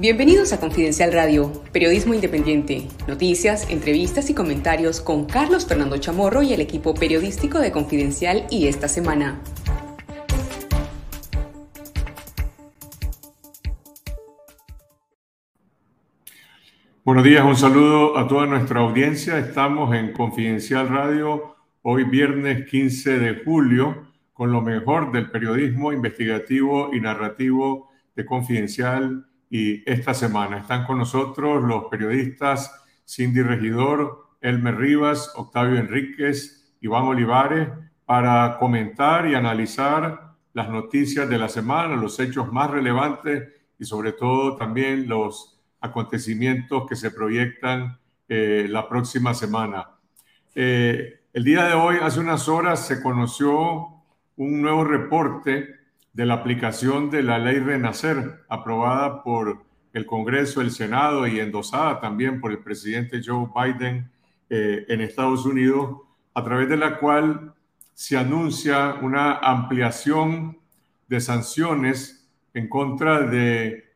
Bienvenidos a Confidencial Radio, periodismo independiente, noticias, entrevistas y comentarios con Carlos Fernando Chamorro y el equipo periodístico de Confidencial y esta semana. Buenos días, un saludo a toda nuestra audiencia. Estamos en Confidencial Radio hoy viernes 15 de julio con lo mejor del periodismo investigativo y narrativo de Confidencial y esta semana. Están con nosotros los periodistas Cindy Regidor, Elmer Rivas, Octavio Enríquez, Iván Olivares, para comentar y analizar las noticias de la semana, los hechos más relevantes y sobre todo también los acontecimientos que se proyectan eh, la próxima semana. Eh, el día de hoy, hace unas horas, se conoció un nuevo reporte de la aplicación de la ley Renacer, aprobada por el Congreso, el Senado y endosada también por el presidente Joe Biden eh, en Estados Unidos, a través de la cual se anuncia una ampliación de sanciones en contra de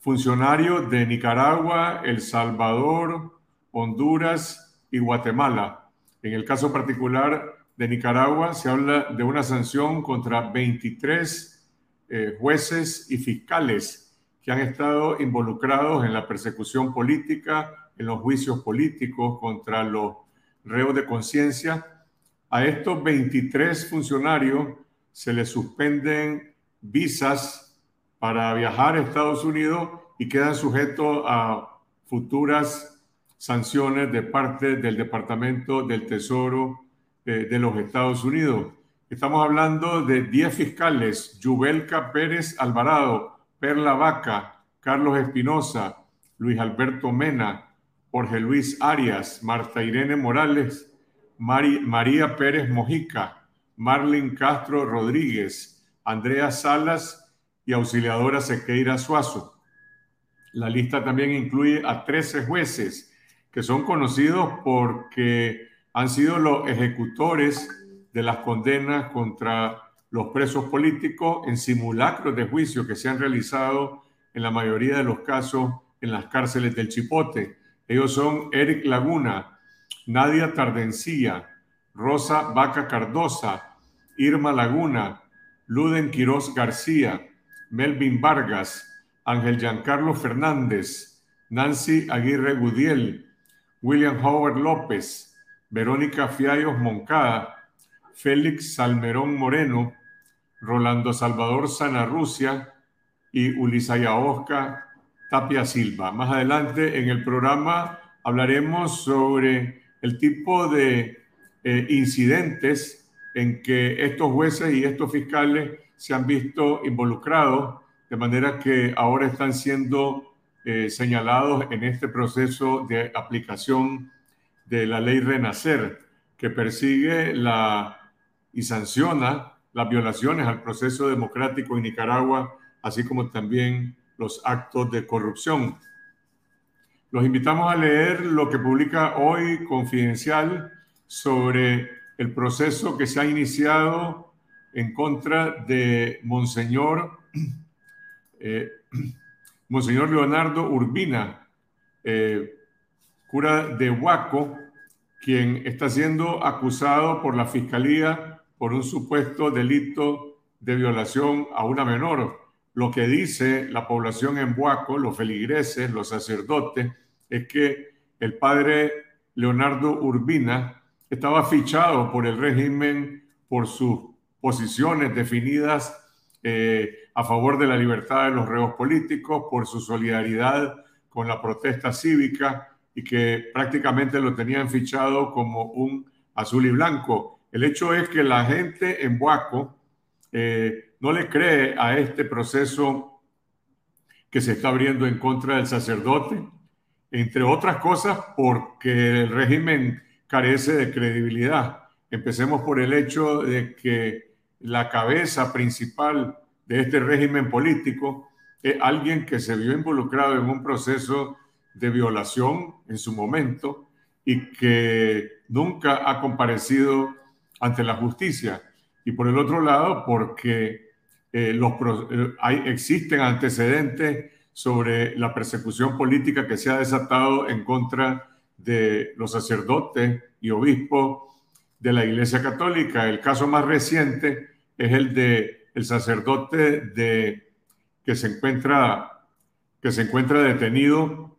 funcionarios de Nicaragua, El Salvador, Honduras y Guatemala. En el caso particular, de Nicaragua se habla de una sanción contra 23 eh, jueces y fiscales que han estado involucrados en la persecución política, en los juicios políticos contra los reos de conciencia. A estos 23 funcionarios se les suspenden visas para viajar a Estados Unidos y quedan sujetos a futuras sanciones de parte del Departamento del Tesoro de los Estados Unidos. Estamos hablando de 10 fiscales, Yubelka Pérez Alvarado, Perla Vaca, Carlos Espinosa, Luis Alberto Mena, Jorge Luis Arias, Marta Irene Morales, María Pérez Mojica, Marlene Castro Rodríguez, Andrea Salas y auxiliadora Sequeira Suazo. La lista también incluye a 13 jueces que son conocidos porque han sido los ejecutores de las condenas contra los presos políticos en simulacros de juicio que se han realizado en la mayoría de los casos en las cárceles del Chipote. Ellos son Eric Laguna, Nadia Tardencía, Rosa Vaca Cardosa, Irma Laguna, Luden Quiroz García, Melvin Vargas, Ángel Giancarlo Fernández, Nancy Aguirre Gudiel, William Howard López, Verónica Fiallos Moncada, Félix Salmerón Moreno, Rolando Salvador Sanarrucia y Ulisaya Oscar Tapia Silva. Más adelante en el programa hablaremos sobre el tipo de eh, incidentes en que estos jueces y estos fiscales se han visto involucrados, de manera que ahora están siendo eh, señalados en este proceso de aplicación de la ley Renacer, que persigue la, y sanciona las violaciones al proceso democrático en Nicaragua, así como también los actos de corrupción. Los invitamos a leer lo que publica hoy Confidencial sobre el proceso que se ha iniciado en contra de Monseñor, eh, Monseñor Leonardo Urbina, eh, cura de Huaco, quien está siendo acusado por la fiscalía por un supuesto delito de violación a una menor. Lo que dice la población en Huaco, los feligreses, los sacerdotes, es que el padre Leonardo Urbina estaba fichado por el régimen por sus posiciones definidas eh, a favor de la libertad de los reos políticos, por su solidaridad con la protesta cívica y que prácticamente lo tenían fichado como un azul y blanco. El hecho es que la gente en Buaco eh, no le cree a este proceso que se está abriendo en contra del sacerdote, entre otras cosas porque el régimen carece de credibilidad. Empecemos por el hecho de que la cabeza principal de este régimen político es alguien que se vio involucrado en un proceso de violación en su momento y que nunca ha comparecido ante la justicia. Y por el otro lado, porque eh, los, eh, hay, existen antecedentes sobre la persecución política que se ha desatado en contra de los sacerdotes y obispos de la Iglesia Católica. El caso más reciente es el de el sacerdote de, que, se encuentra, que se encuentra detenido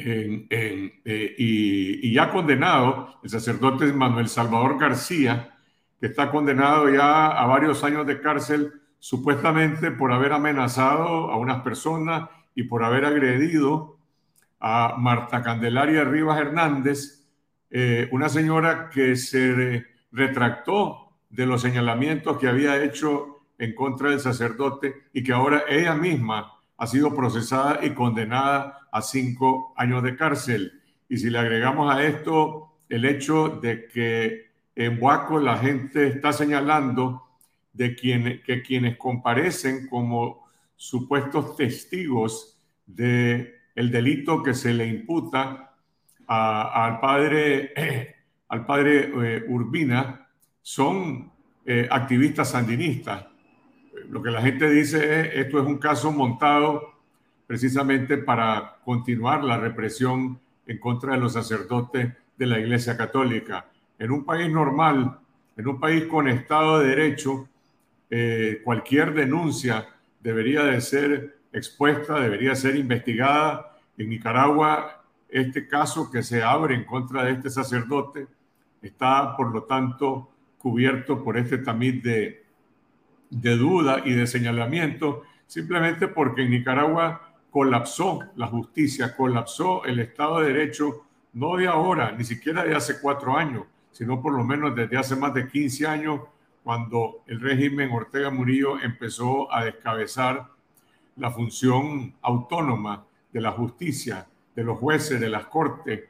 eh, y, ya condenado, el sacerdote Manuel Salvador García, que está condenado ya a varios años de cárcel, supuestamente por haber amenazado a unas personas y por haber agredido a Marta Candelaria Rivas Hernández, eh, una señora que se retractó de los señalamientos que había hecho en contra del sacerdote y que ahora ella misma ha sido procesada y condenada a cinco años de cárcel. Y si le agregamos a esto el hecho de que en Huaco la gente está señalando de quien, que quienes comparecen como supuestos testigos de el delito que se le imputa al padre, al padre eh, Urbina son eh, activistas sandinistas lo que la gente dice es, esto es un caso montado precisamente para continuar la represión en contra de los sacerdotes de la Iglesia Católica. En un país normal, en un país con Estado de Derecho, eh, cualquier denuncia debería de ser expuesta, debería ser investigada. En Nicaragua, este caso que se abre en contra de este sacerdote está, por lo tanto, cubierto por este tamiz de, de duda y de señalamiento, simplemente porque en Nicaragua colapsó la justicia, colapsó el Estado de Derecho, no de ahora, ni siquiera de hace cuatro años, sino por lo menos desde hace más de 15 años, cuando el régimen Ortega Murillo empezó a descabezar la función autónoma de la justicia, de los jueces, de las cortes,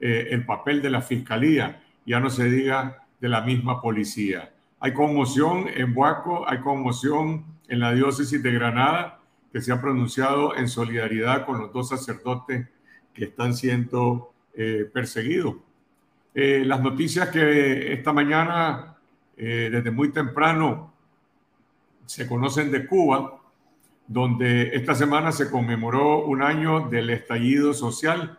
eh, el papel de la fiscalía, ya no se diga de la misma policía. Hay conmoción en Buaco, hay conmoción en la diócesis de Granada, que se ha pronunciado en solidaridad con los dos sacerdotes que están siendo eh, perseguidos. Eh, las noticias que esta mañana, eh, desde muy temprano, se conocen de Cuba, donde esta semana se conmemoró un año del estallido social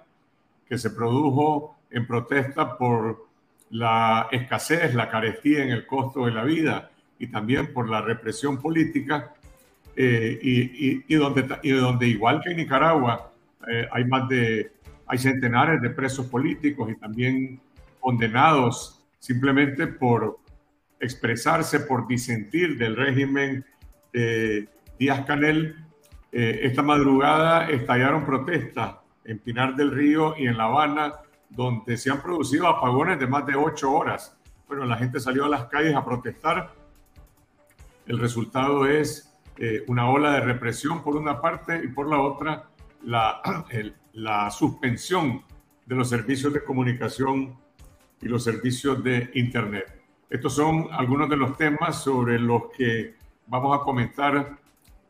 que se produjo en protesta por la escasez, la carestía en el costo de la vida y también por la represión política, eh, y, donde, y donde igual que en Nicaragua eh, hay más de, hay centenares de presos políticos y también condenados simplemente por expresarse, por disentir del régimen de Díaz Canel. Eh, esta madrugada estallaron protestas en Pinar del Río y en La Habana donde se han producido apagones de más de ocho horas. Bueno, la gente salió a las calles a protestar. El resultado es eh, una ola de represión por una parte y por la otra la, la suspensión de los servicios de comunicación y los servicios de Internet. Estos son algunos de los temas sobre los que vamos a comentar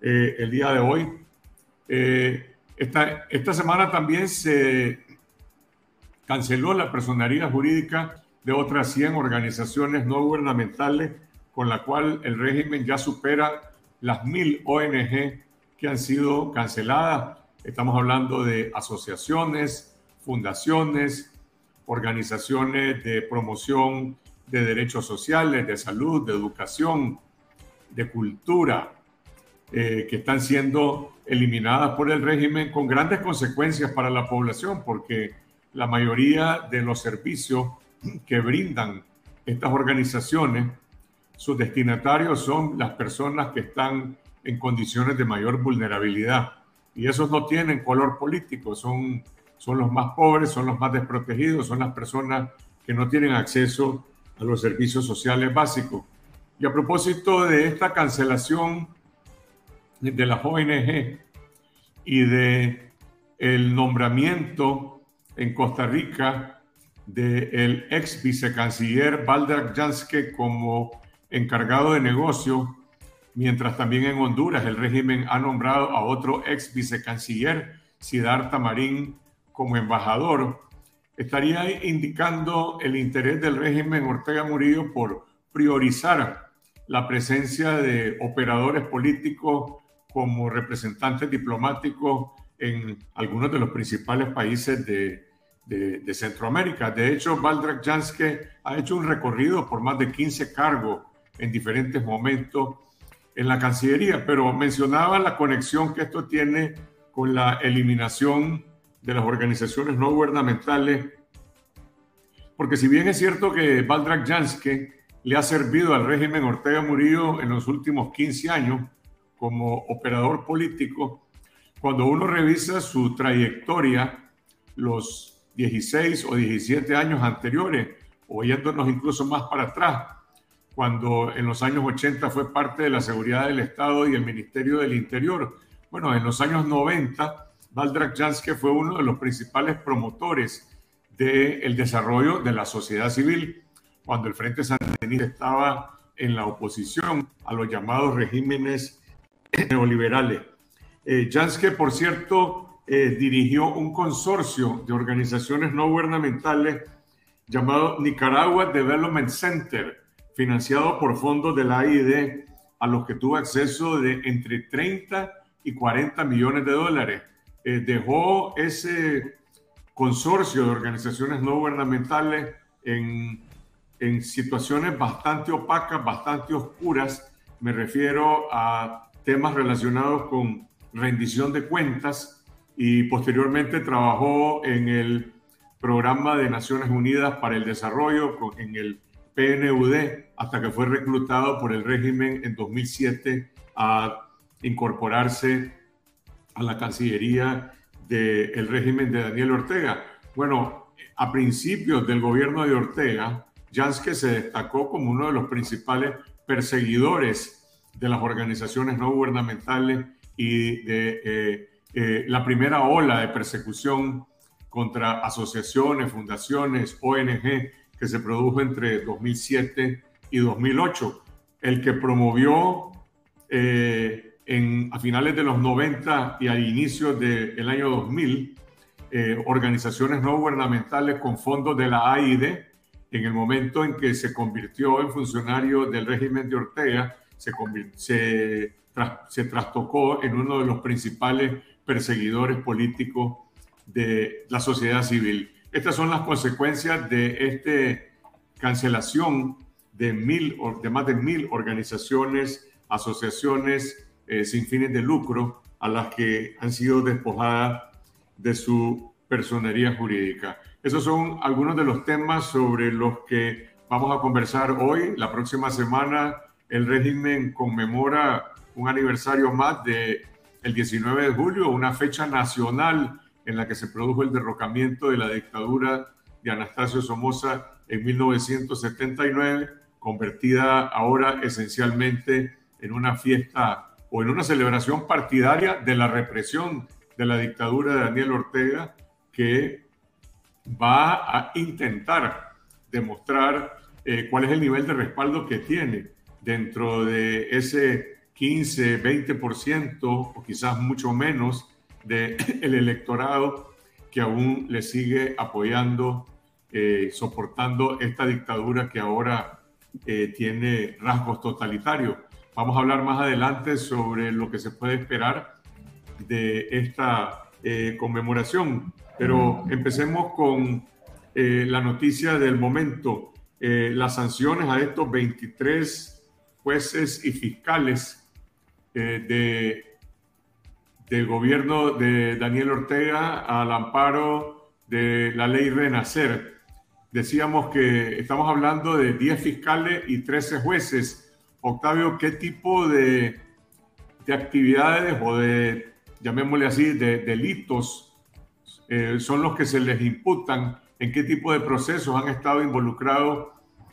eh, el día de hoy. Eh, esta, esta semana también se canceló la personalidad jurídica de otras 100 organizaciones no gubernamentales, con la cual el régimen ya supera las mil ONG que han sido canceladas. Estamos hablando de asociaciones, fundaciones, organizaciones de promoción de derechos sociales, de salud, de educación, de cultura, eh, que están siendo eliminadas por el régimen con grandes consecuencias para la población, porque la mayoría de los servicios que brindan estas organizaciones, sus destinatarios son las personas que están en condiciones de mayor vulnerabilidad. Y esos no tienen color político, son, son los más pobres, son los más desprotegidos, son las personas que no tienen acceso a los servicios sociales básicos. Y a propósito de esta cancelación de la ONG y de el nombramiento en Costa Rica del ex vicecanciller Baldak Janske como encargado de negocio, mientras también en Honduras el régimen ha nombrado a otro ex vicecanciller, Siddhartha Marín, como embajador, estaría indicando el interés del régimen Ortega Murillo por priorizar la presencia de operadores políticos como representantes diplomáticos en algunos de los principales países de, de, Centroamérica. De hecho, Valdrak Janske ha hecho un recorrido por más de 15 cargos en diferentes momentos en la Cancillería, pero mencionaba la conexión que esto tiene con la eliminación de las organizaciones no gubernamentales, porque si bien es cierto que Valdrak Janske le ha servido al régimen Ortega Murillo en los últimos 15 años como operador político, cuando uno revisa su trayectoria, los 16 o 17 años anteriores, o yéndonos incluso más para atrás, cuando en los años 80 fue parte de la seguridad del Estado y el Ministerio del Interior. Bueno, en los años 90, Valdrak Janske fue uno de los principales promotores del desarrollo de la sociedad civil, cuando el Frente Sandinista estaba en la oposición a los llamados regímenes neoliberales. Eh, Janske, por cierto, eh, dirigió un consorcio de organizaciones no gubernamentales llamado Nicaragua Development Center, financiado por fondos de la AID, a los que tuvo acceso de entre 30 y 40 millones de dólares. Eh, dejó ese consorcio de organizaciones no gubernamentales en, en situaciones bastante opacas, bastante oscuras. Me refiero a temas relacionados con rendición de cuentas y posteriormente trabajó en el Programa de Naciones Unidas para el Desarrollo, en el PNUD, hasta que fue reclutado por el régimen en 2007 a incorporarse a la Cancillería del régimen de Daniel Ortega. Bueno, a principios del gobierno de Ortega, Janske se destacó como uno de los principales perseguidores de las organizaciones no gubernamentales y de eh, eh, la primera ola de persecución contra asociaciones, fundaciones, ONG que se produjo entre 2007 y 2008. El que promovió eh, en, a finales de los 90 y al inicio del año 2000 organizaciones no gubernamentales con fondos de la AID en el momento en que se convirtió en funcionario del régimen de Ortega, se, se se trastocó en uno de los principales perseguidores políticos de la sociedad civil. Estas son las consecuencias de esta cancelación de, mil, de más de mil organizaciones, asociaciones eh, sin fines de lucro a las que han sido despojadas de su personería jurídica. Esos son algunos de los temas sobre los que vamos a conversar hoy. La próxima semana el régimen conmemora un aniversario más de el 19 de julio, una fecha nacional en la que se produjo el derrocamiento de la dictadura de Anastasio Somoza en 1979, convertida ahora esencialmente en una fiesta o en una celebración partidaria de la represión de la dictadura de Daniel Ortega, que va a intentar demostrar eh, cuál es el nivel de respaldo que tiene dentro de ese 15, 20% o quizás mucho menos del el electorado que aún le sigue apoyando, eh, soportando esta dictadura que ahora eh, tiene rasgos totalitarios. Vamos a hablar más adelante sobre lo que se puede esperar de esta eh, conmemoración, pero empecemos con la noticia del momento, las sanciones a estos 23 jueces y fiscales eh, de, del gobierno de Daniel Ortega al amparo de la ley Renacer. Decíamos que estamos hablando de 10 fiscales y 13 jueces. Octavio, ¿qué tipo de, de actividades o de, llamémosle así, de delitos eh, son los que se les imputan? ¿En qué tipo de procesos han estado involucrados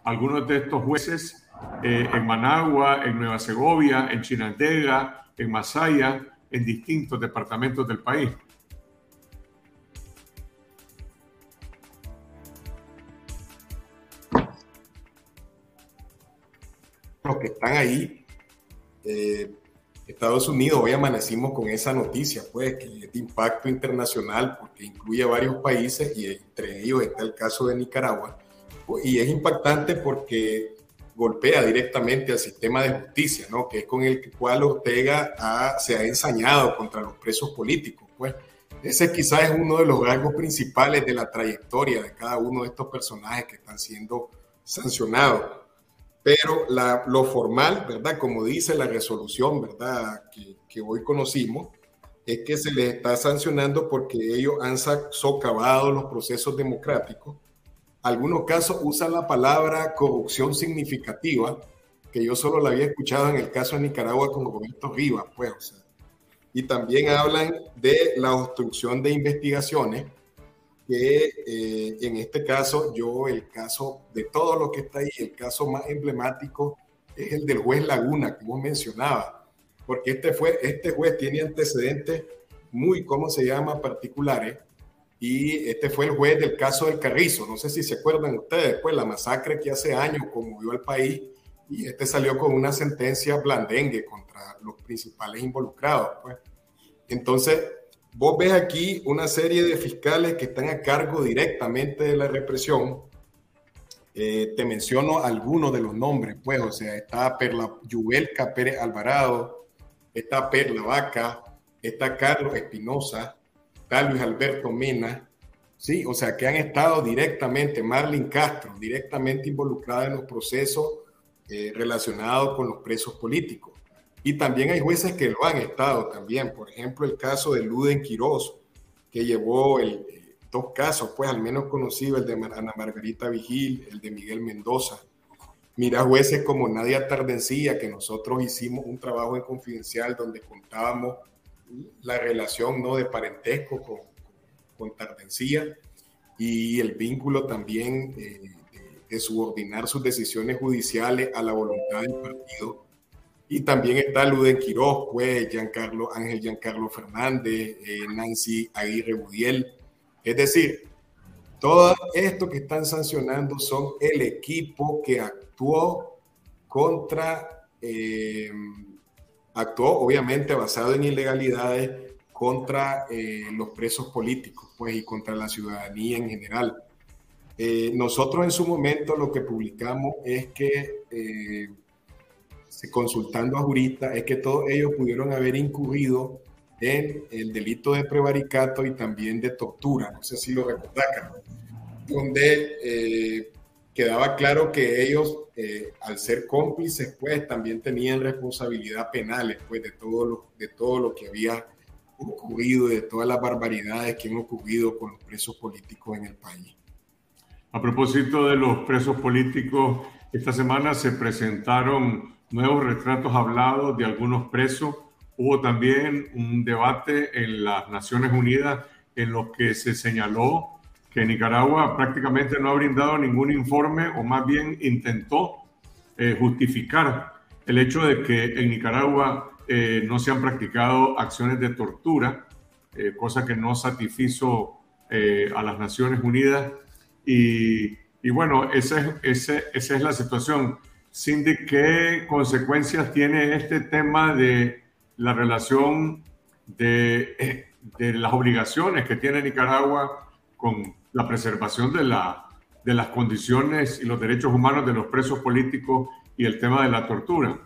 algunos de estos jueces? Eh, en Managua, en Nueva Segovia, en Chinandega, en Masaya, en distintos departamentos del país. Los que están ahí, eh, Estados Unidos, hoy amanecimos con esa noticia, pues, que es de impacto internacional, porque incluye a varios países y entre ellos está el caso de Nicaragua. Y es impactante porque golpea directamente al sistema de justicia, ¿no? que es con el cual Ortega se ha ensañado contra los presos políticos. Pues ese quizás es uno de los rasgos principales de la trayectoria de cada uno de estos personajes que están siendo sancionados. Pero lo formal, ¿verdad? Como dice la resolución, ¿verdad? Que, que hoy conocimos, es que se les está sancionando porque ellos han socavado los procesos democráticos algunos casos usan la palabra corrupción significativa, que yo solo la había escuchado en el caso de Nicaragua con Roberto Rivas, pues, y también hablan de la obstrucción de investigaciones, que eh, en este caso, yo, el caso de todo lo que está ahí, el caso más emblemático es el del juez Laguna, que vos mencionabas, porque este, fue, este juez tiene antecedentes muy, ¿cómo se llama?, particulares, y este fue el juez del caso del Carrizo. No sé si se acuerdan ustedes, pues la masacre que hace años conmovió al país y este salió con una sentencia blandengue contra los principales involucrados. Pues. Entonces, vos ves aquí una serie de fiscales que están a cargo directamente de la represión. Eh, te menciono algunos de los nombres, pues, o sea, está Perla Yubelca Pérez Alvarado, está Perla Vaca, está Carlos Espinosa, tal Luis Alberto Mena, sí, o sea, que han estado directamente, Marlene Castro, directamente involucrada en los procesos eh, relacionados con los presos políticos. Y también hay jueces que lo han estado también, por ejemplo, el caso de Luden Quiroz, que llevó el, eh, dos casos, pues al menos conocido, el de Ana Margarita Vigil, el de Miguel Mendoza. Mira jueces como Nadia Tardencía, que nosotros hicimos un trabajo en confidencial donde contábamos la relación ¿no? de parentesco con, con Tardencía y el vínculo también eh, de, subordinar sus decisiones judiciales a la voluntad del partido. Y también está Luden Quiroz, pues, Giancarlo, Ángel Giancarlo Fernández, eh, Nancy Aguirre Budiel. Es decir, todo esto que están sancionando son el equipo que actuó contra eh, actuó obviamente basado en ilegalidades contra eh, los presos políticos pues, y contra la ciudadanía en general. Eh, nosotros en su momento lo que publicamos es que, eh, consultando a juristas, es que todos ellos pudieron haber incurrido en el delito de prevaricato y también de tortura, no sé si lo recordarán, donde quedaba claro que ellos, eh, al ser cómplices, pues también tenían responsabilidad penal pues, de, todo lo, de todo lo que había ocurrido, de todas las barbaridades que han ocurrido con los presos políticos en el país. A propósito de los presos políticos, esta semana se presentaron nuevos retratos hablados de algunos presos. Hubo también un debate en las Naciones Unidas en los que se señaló que Nicaragua prácticamente no ha brindado ningún informe o más bien intentó eh, justificar el hecho de que en Nicaragua eh, no se han practicado acciones de tortura, eh, cosa que no satisfizo a las Naciones Unidas. Y, y bueno, esa es, esa es la situación. Cindy, ¿qué consecuencias tiene este tema de la relación de, de las obligaciones que tiene Nicaragua con la preservación de, la, de las condiciones y los derechos humanos de los presos políticos y el tema de la tortura?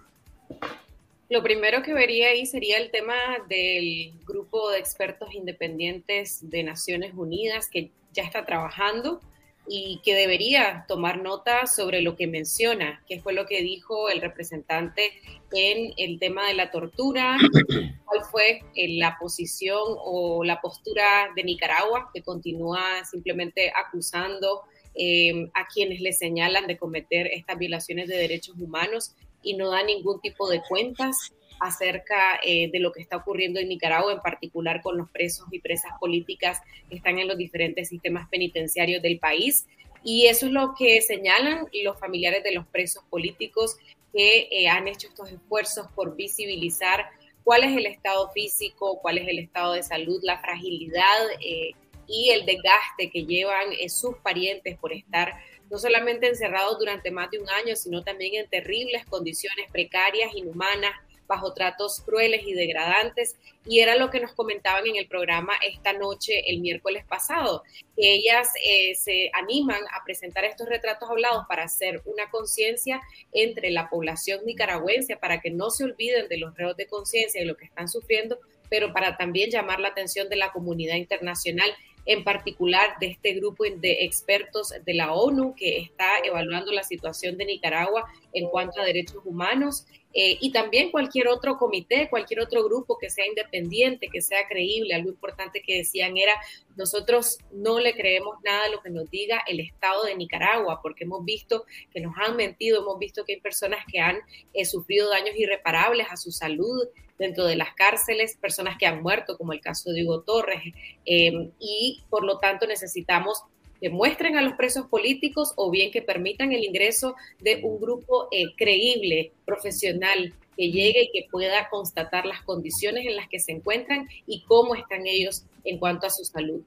Lo primero que vería ahí sería el tema del grupo de expertos independientes de Naciones Unidas que ya está trabajando y que debería tomar nota sobre lo que menciona, que fue lo que dijo el representante en el tema de la tortura, cuál fue eh, la posición o la postura de Nicaragua, que continúa simplemente acusando eh, a quienes le señalan de cometer estas violaciones de derechos humanos y no da ningún tipo de cuentas acerca eh, de lo que está ocurriendo en Nicaragua, en particular con los presos y presas políticas que están en los diferentes sistemas penitenciarios del país. Y eso es lo que señalan los familiares de los presos políticos que eh, han hecho estos esfuerzos por visibilizar cuál es el estado físico, cuál es el estado de salud, la fragilidad eh, y el desgaste que llevan sus parientes por estar no solamente encerrados durante más de un año, sino también en terribles condiciones precarias, inhumanas, bajo tratos crueles y degradantes. Y era lo que nos comentaban en el programa esta noche, el miércoles pasado, ellas eh, se animan a presentar estos retratos hablados para hacer una conciencia entre la población nicaragüense, para que no se olviden de los reos de conciencia y lo que están sufriendo, pero para también llamar la atención de la comunidad internacional en particular de este grupo de expertos de la ONU que está evaluando la situación de Nicaragua en cuanto a derechos humanos eh, y también cualquier otro comité, cualquier otro grupo que sea independiente, que sea creíble. Algo importante que decían era, nosotros no le creemos nada a lo que nos diga el Estado de Nicaragua, porque hemos visto que nos han mentido, hemos visto que hay personas que han eh, sufrido daños irreparables a su salud dentro de las cárceles, personas que han muerto, como el caso de Hugo Torres, eh, y por lo tanto necesitamos que muestren a los presos políticos o bien que permitan el ingreso de un grupo eh, creíble, profesional, que llegue y que pueda constatar las condiciones en las que se encuentran y cómo están ellos en cuanto a su salud.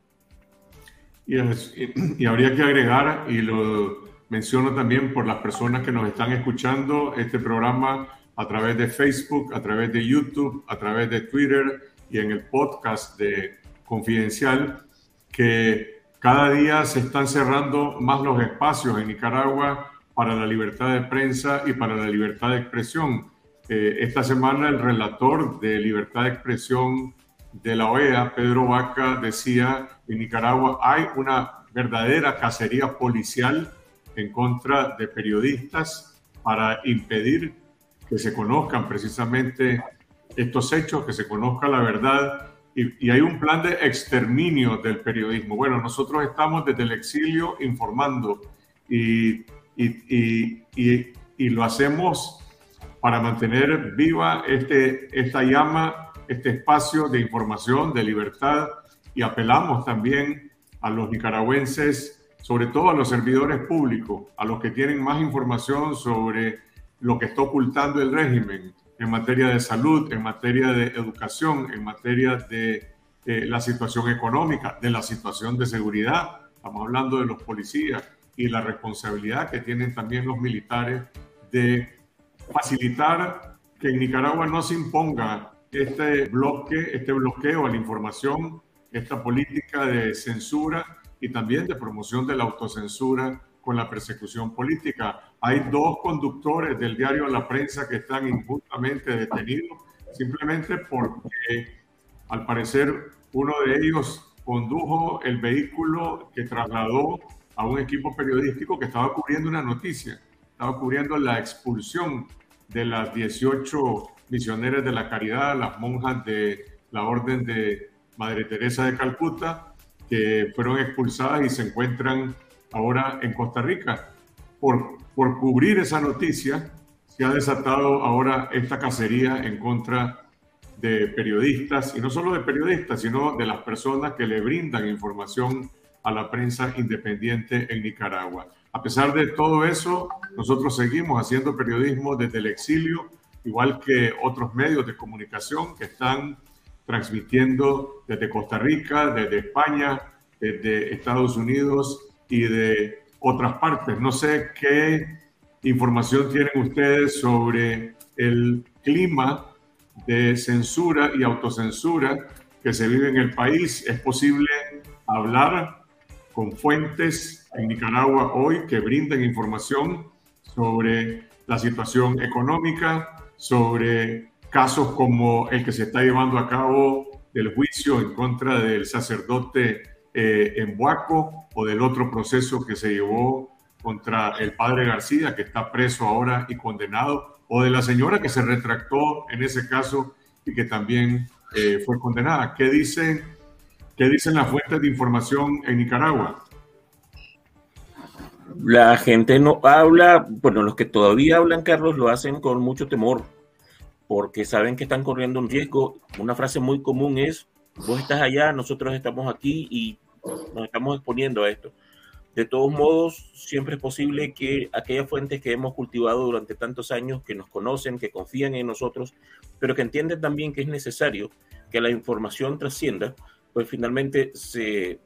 Y, y habría que agregar, y lo menciono también por las personas que nos están escuchando, este programa a través de Facebook, a través de YouTube, a través de Twitter y en el podcast de Confidencial, que cada día se están cerrando más los espacios en Nicaragua para la libertad de prensa y para la libertad de expresión. Eh, esta semana el relator de libertad de expresión de la OEA, Pedro Vaca, decía, en Nicaragua hay una verdadera cacería policial en contra de periodistas para impedir que se conozcan precisamente estos hechos, que se conozca la verdad y, hay un plan de exterminio del periodismo. Bueno, nosotros estamos desde el exilio informando y, y lo hacemos para mantener viva este, esta llama, este espacio de información, de libertad y apelamos también a los nicaragüenses, sobre todo a los servidores públicos, a los que tienen más información sobre lo que está ocultando el régimen, en materia de salud, en materia de educación, en materia de la situación económica, de la situación de seguridad. Estamos hablando de los policías y la responsabilidad que tienen también los militares de facilitar que en Nicaragua no se imponga este bloque, este bloqueo a la información, esta política de censura y también de promoción de la autocensura con la persecución política. Hay dos conductores del diario La Prensa que están injustamente detenidos, simplemente porque al parecer uno de ellos condujo el vehículo que trasladó a un equipo periodístico que estaba cubriendo una noticia, estaba cubriendo la expulsión de las 18 misioneras de la caridad, las monjas de la Orden de Madre Teresa de Calcuta, que fueron expulsadas y se encuentran ahora en Costa Rica. Por, por cubrir esa noticia, se ha desatado ahora esta cacería en contra de periodistas, y no solo de periodistas, sino de las personas que le brindan información a la prensa independiente en Nicaragua. A pesar de todo eso, nosotros seguimos haciendo periodismo desde el exilio, igual que otros medios de comunicación que están transmitiendo desde Costa Rica, desde España, desde Estados Unidos y de otras partes. No sé qué información tienen ustedes sobre el clima de censura y autocensura que se vive en el país. Es posible hablar con fuentes en Nicaragua hoy que brinden información sobre la situación económica, sobre casos como el que se está llevando a cabo del juicio en contra del sacerdote eh, en Huaco o del otro proceso que se llevó contra el padre García, que está preso ahora y condenado, o de la señora que se retractó en ese caso y que también eh, fue condenada. ¿Qué dicen, ¿Qué dicen las fuentes de información en Nicaragua? La gente no habla, bueno, los que todavía hablan, Carlos, lo hacen con mucho temor, porque saben que están corriendo un riesgo. Una frase muy común es, vos estás allá, nosotros estamos aquí y nos estamos exponiendo a esto. De todos modos, siempre es posible que aquellas fuentes que hemos cultivado durante tantos años, que nos conocen, que confían en nosotros, pero que entienden también que es necesario que la información trascienda, pues finalmente se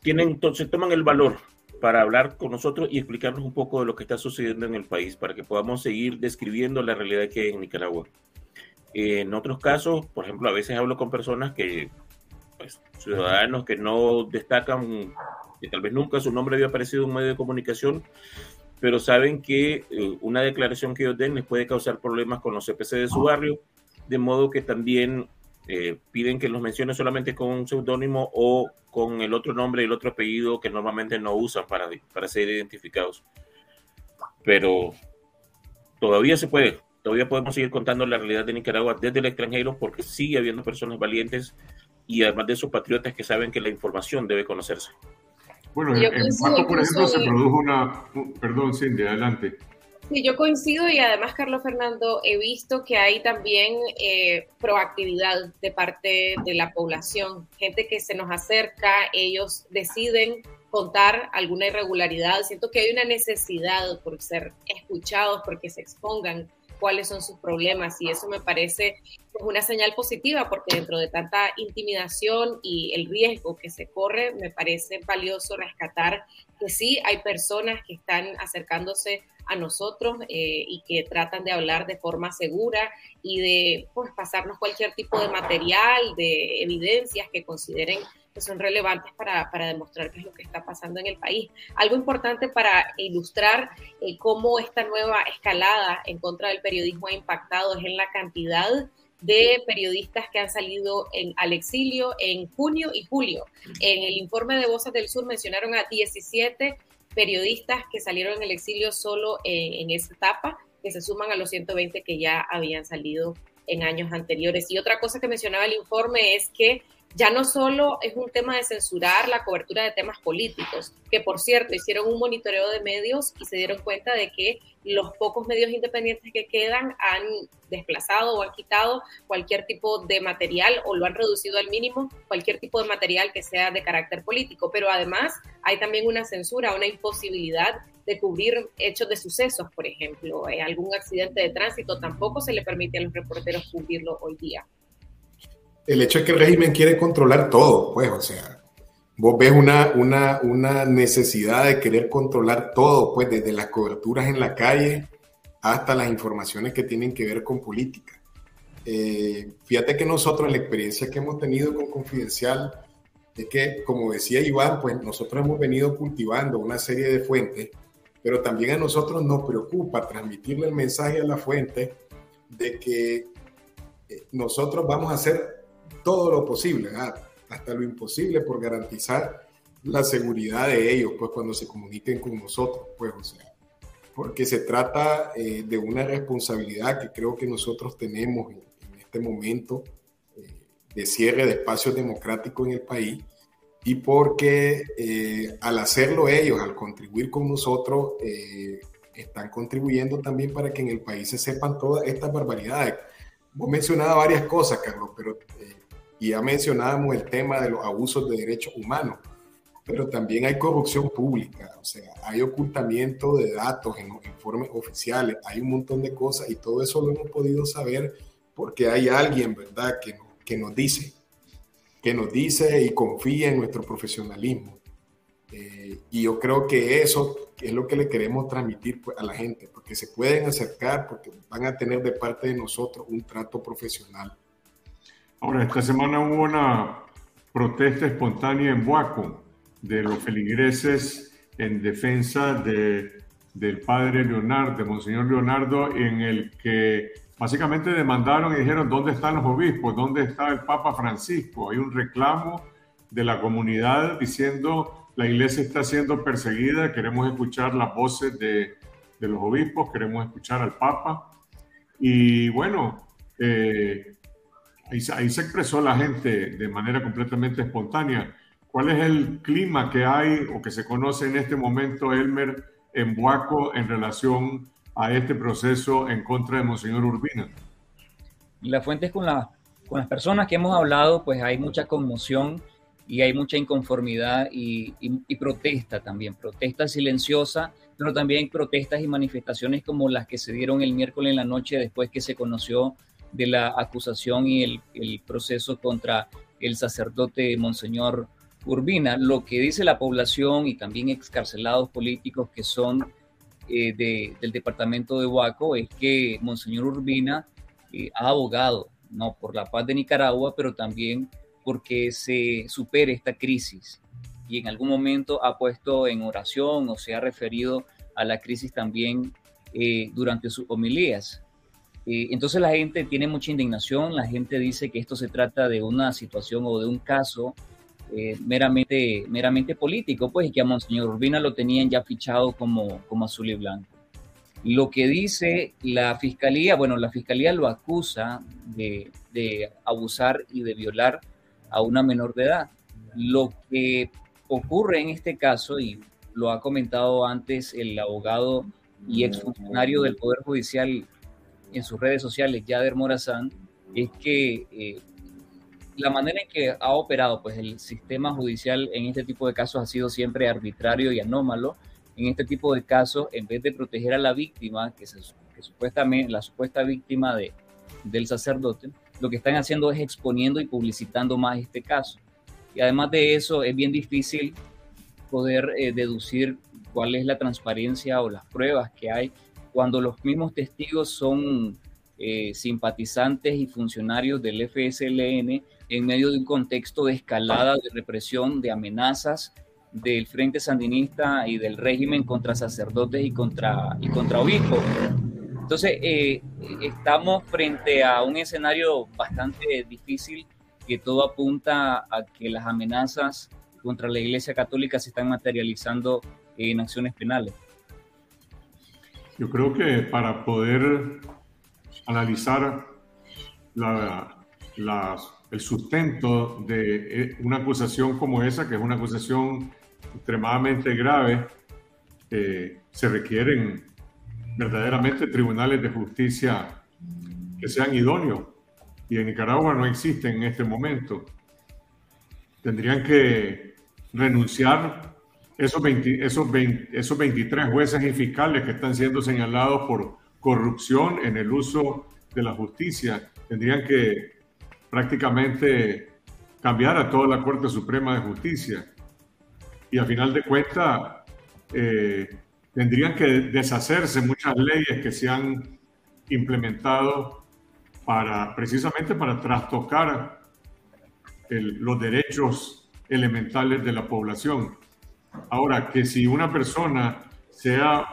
tienen, entonces toman el valor para hablar con nosotros y explicarnos un poco de lo que está sucediendo en el país, para que podamos seguir describiendo la realidad que hay en Nicaragua. En otros casos, por ejemplo, a veces hablo con personas que, pues, ciudadanos que no destacan, que tal vez nunca su nombre había aparecido en un medio de comunicación, pero saben que eh, una declaración que ellos den les puede causar problemas con los CPC de su barrio, de modo que también eh, piden que los mencione solamente con un seudónimo o con el otro nombre y el otro apellido que normalmente no usan para, para ser identificados. Pero todavía se puede, todavía podemos seguir contando la realidad de Nicaragua desde el extranjero porque sigue habiendo personas valientes y además de esos patriotas que saben que la información debe conocerse. Bueno, en, Paco, por ejemplo, se produjo una... Perdón, Cindy, adelante. Sí, yo coincido y además, Carlos Fernando, he visto que hay también eh, proactividad de parte de la población, gente que se nos acerca, ellos deciden contar alguna irregularidad. Siento que hay una necesidad por ser escuchados, porque se expongan cuáles son sus problemas y eso me parece pues, una señal positiva porque dentro de tanta intimidación y el riesgo que se corre, me parece valioso rescatar que sí hay personas que están acercándose a nosotros eh, y que tratan de hablar de forma segura y de pues, pasarnos cualquier tipo de material, de evidencias que consideren que son relevantes para, para, demostrar qué es lo que está pasando en el país. Algo importante para ilustrar eh, cómo esta nueva escalada en contra del periodismo ha impactado es en la cantidad de periodistas que han salido en, al exilio en junio y julio. En el informe de Voces del Sur mencionaron a 17 periodistas que salieron en el exilio solo en, en esa etapa, que se suman a los 120 que ya habían salido en años anteriores. Y otra cosa que mencionaba el informe es que ya no solo es un tema de censurar la cobertura de temas políticos, que por cierto hicieron un monitoreo de medios y se dieron cuenta de que los pocos medios independientes que quedan han desplazado o han quitado cualquier tipo de material o lo han reducido al mínimo, cualquier tipo de material que sea de carácter político. Pero además hay también una censura, una imposibilidad de cubrir hechos de sucesos, por ejemplo, eh, algún accidente de tránsito, tampoco se le permite a los reporteros cubrirlo hoy día el hecho es que el régimen quiere controlar todo, pues, o sea, vos ves una, una, una necesidad de querer controlar todo, pues, desde las coberturas en la calle hasta las informaciones que tienen que ver con política. Eh, fíjate que nosotros, en la experiencia que hemos tenido con Confidencial, es que, como decía Iván, pues nosotros hemos venido cultivando una serie de fuentes, pero también a nosotros nos preocupa transmitirle el mensaje a la fuente de que eh, nosotros vamos a hacer todo lo posible, ah, hasta lo imposible por garantizar la seguridad de ellos, pues cuando se comuniquen con nosotros, pues, o sea, porque se trata eh, de una responsabilidad que creo que nosotros tenemos en, este momento eh, de cierre de espacios democráticos en el país y porque eh, al hacerlo ellos, al contribuir con nosotros, están contribuyendo también para que en el país se sepan todas estas barbaridades. Vos mencionabas varias cosas, Carlos, pero y ya mencionábamos el tema de los abusos de derechos humanos, pero también hay corrupción pública, o sea, hay ocultamiento de datos en los informes oficiales, hay un montón de cosas y todo eso lo hemos podido saber porque hay alguien, ¿verdad?, que, que nos dice, que nos dice y confía en nuestro profesionalismo. Eh, y yo creo que eso es lo que le queremos transmitir pues, a la gente, porque se pueden acercar, porque van a tener de parte de nosotros un trato profesional. Ahora, esta semana hubo una protesta espontánea en Buaco de los feligreses en defensa de, del padre Leonardo, de Monseñor Leonardo, en el que básicamente demandaron y dijeron, ¿dónde están los obispos? ¿Dónde está el Papa Francisco? Hay un reclamo de la comunidad diciendo, la iglesia está siendo perseguida, queremos escuchar las voces de, de los obispos, queremos escuchar al Papa. Y bueno, eh, Ahí, se expresó la gente de manera completamente espontánea. ¿Cuál es el clima que hay o que se conoce en este momento, Elmer, en Buaco en relación a este proceso en contra de Monseñor Urbina? La fuente es con, la, con las personas que hemos hablado, pues hay mucha conmoción y hay mucha inconformidad y, y, protesta también, protesta silenciosa, pero también protestas y manifestaciones como las que se dieron el miércoles en la noche después que se conoció de la acusación y el, proceso contra el sacerdote Monseñor Urbina, lo que dice la población y también excarcelados políticos que son eh, del departamento de Huaco es que Monseñor Urbina eh, ha abogado no por la paz de Nicaragua, pero también porque se supere esta crisis. Y en algún momento ha puesto en oración o se ha referido a la crisis también eh, durante sus homilías. Entonces la gente tiene mucha indignación, la gente dice que esto se trata de una situación o de un caso eh, meramente, meramente político, pues, y que a Monseñor Urbina lo tenían ya fichado como, como azul y blanco. Lo que dice la fiscalía, bueno, la fiscalía lo acusa de, de abusar y de violar a una menor de edad. Lo que ocurre en este caso, y lo ha comentado antes el abogado y exfuncionario del Poder Judicial en sus redes sociales, Yader Morazán, es que eh, la manera en que ha operado pues, el sistema judicial en este tipo de casos ha sido siempre arbitrario y anómalo. En este tipo de casos, en vez de proteger a la víctima, que, se, supuestamente la supuesta víctima de, del sacerdote, lo que están haciendo es exponiendo y publicitando más este caso. Y además de eso, es bien difícil poder eh, deducir cuál es la transparencia o las pruebas que hay cuando los mismos testigos son eh, simpatizantes y funcionarios del FSLN en medio de un contexto de escalada, de represión, de amenazas del Frente Sandinista y del régimen contra sacerdotes y contra, y contra obispos. Entonces, eh, estamos frente a un escenario bastante difícil que todo apunta a que las amenazas contra la Iglesia Católica se están materializando en acciones penales. Yo creo que para poder analizar la, las el sustento de eh, una acusación como esa, que es una acusación extremadamente grave, eh, se requieren verdaderamente tribunales de justicia que sean idóneos. Y en Nicaragua no existen en este momento. Tendrían que renunciar esos, esos, esos 23 jueces y fiscales que están siendo señalados por corrupción en el uso de la justicia. Tendrían que prácticamente cambiar a toda la Corte Suprema de Justicia. Y a final de cuentas, eh, tendrían que deshacerse muchas leyes que se han implementado para, precisamente para trastocar los derechos elementales de la población. Ahora, que si una persona, sea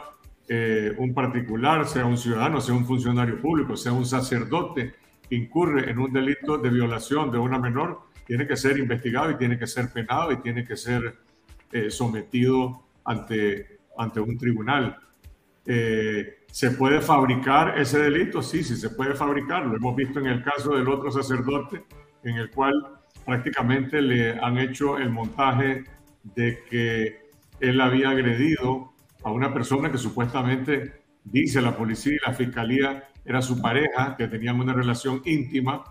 eh, un particular, sea un ciudadano, sea un funcionario público, sea un sacerdote, incurre en un delito de violación de una menor, tiene que ser investigado y tiene que ser penado y tiene que ser eh, sometido ante, ante un tribunal. Eh, ¿Se puede fabricar ese delito? Sí, sí se puede fabricar. Lo hemos visto en el caso del otro sacerdote, en el cual prácticamente le han hecho el montaje de que él había agredido a una persona que supuestamente dice la policía y la fiscalía era su pareja, que tenían una relación íntima.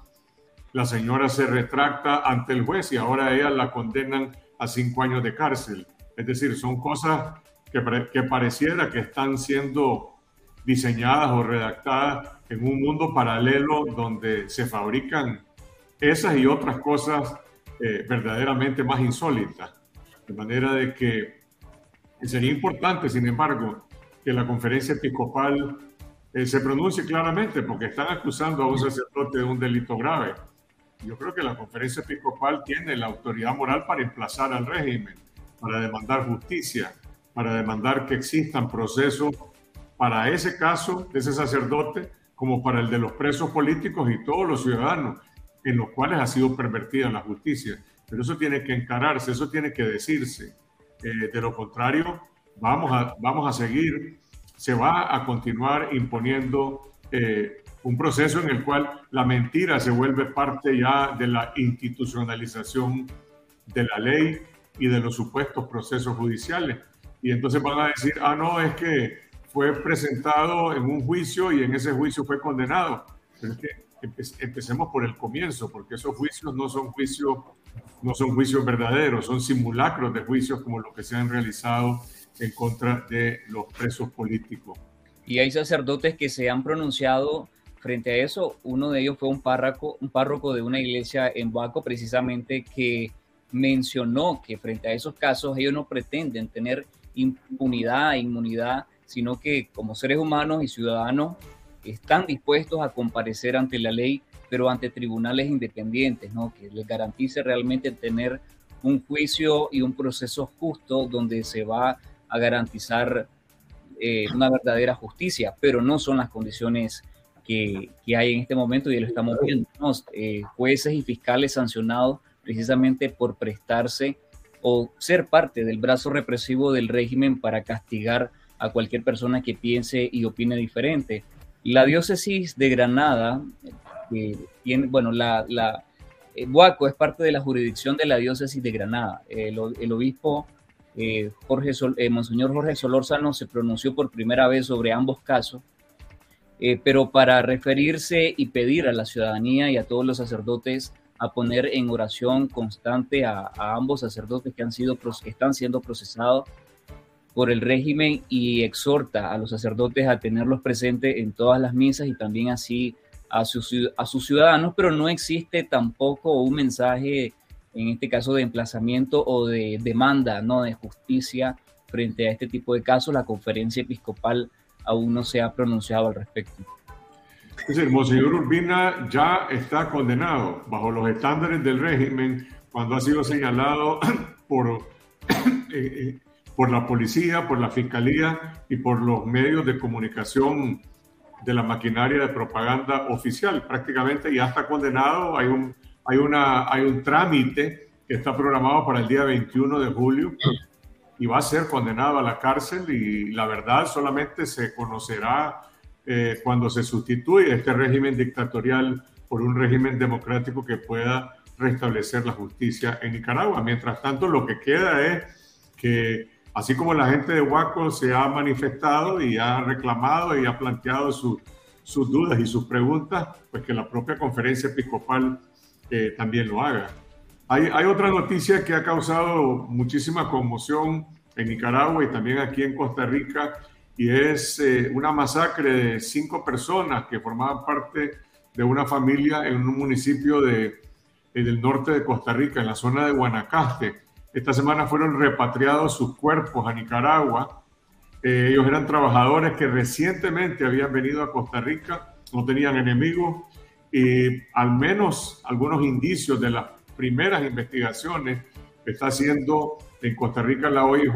La señora se retracta ante el juez y ahora ella la condenan a cinco años de cárcel. Es decir, son cosas que, pareciera que están siendo diseñadas o redactadas en un mundo paralelo donde se fabrican esas y otras cosas eh, verdaderamente más insólitas. De manera de que sería importante, sin embargo, que la conferencia episcopal eh, se pronuncie claramente, porque están acusando a un sacerdote de un delito grave. Yo creo que la conferencia episcopal tiene la autoridad moral para emplazar al régimen, para demandar justicia, para demandar que existan procesos para ese caso de ese sacerdote, como para el de los presos políticos y todos los ciudadanos en los cuales ha sido pervertida la justicia. Pero eso tiene que encararse, eso tiene que decirse. Eh, de lo contrario, vamos a, vamos a seguir se va a continuar imponiendo eh, un proceso en el cual la mentira se vuelve parte ya de la institucionalización de la ley y de los supuestos procesos judiciales. Y entonces van a decir, ah, no, es que fue presentado en un juicio y en ese juicio fue condenado. Pero es que empecemos por el comienzo, porque esos juicios no son juicios, no son juicios verdaderos, son simulacros de juicios como los que se han realizado en contra de los presos políticos. Y hay sacerdotes que se han pronunciado frente a eso. Uno de ellos fue un párroco, un párroco de una iglesia en Baco, precisamente, que mencionó que frente a esos casos ellos no pretenden tener impunidad inmunidad, sino que como seres humanos y ciudadanos están dispuestos a comparecer ante la ley, pero ante tribunales independientes, ¿no? que les garantice realmente tener un juicio y un proceso justo donde se va a garantizar eh, una verdadera justicia, pero no son las condiciones que, que, hay en este momento y lo estamos viendo. Eh, jueces y fiscales sancionados precisamente por prestarse o ser parte del brazo represivo del régimen para castigar a cualquier persona que piense y opine diferente. La diócesis de Granada, eh, tiene, bueno, la, la eh, Huaco es parte de la jurisdicción de la diócesis de Granada. el, obispo eh, Jorge Monseñor Jorge Solórzano se pronunció por primera vez sobre ambos casos, pero para referirse y pedir a la ciudadanía y a todos los sacerdotes a poner en oración constante a, ambos sacerdotes que, han sido, que están siendo procesados por el régimen y exhorta a los sacerdotes a tenerlos presentes en todas las misas y también así a sus, a sus ciudadanos, pero no existe tampoco un mensaje, en este caso de emplazamiento o de demanda, no de justicia frente a este tipo de casos. La conferencia episcopal aún no se ha pronunciado al respecto. Es decir, Monseñor Urbina ya está condenado bajo los estándares del régimen cuando ha sido señalado por, eh, eh, por la policía, por la fiscalía y por los medios de comunicación de la maquinaria de propaganda oficial. Prácticamente ya está condenado. Hay un, hay una, hay un trámite que está programado para el día 21 de julio y va a ser condenado a la cárcel y la verdad solamente se conocerá eh, cuando se sustituye este régimen dictatorial por un régimen democrático que pueda restablecer la justicia en Nicaragua. Mientras tanto, lo que queda es que, así como la gente de Huaco se ha manifestado y ha reclamado y ha planteado sus dudas y sus preguntas, pues que la propia conferencia episcopal eh, también lo haga. Hay, hay otra noticia que ha causado muchísima conmoción en Nicaragua y también aquí en Costa Rica, y es eh, una masacre de cinco personas que formaban parte de una familia en un municipio de, eh, del norte de Costa Rica, en la zona de Guanacaste. Esta semana fueron repatriados sus cuerpos a Nicaragua. Eh, ellos eran trabajadores que recientemente habían venido a Costa Rica, no tenían enemigos y al menos algunos indicios de las primeras investigaciones que está haciendo en Costa Rica la OIJ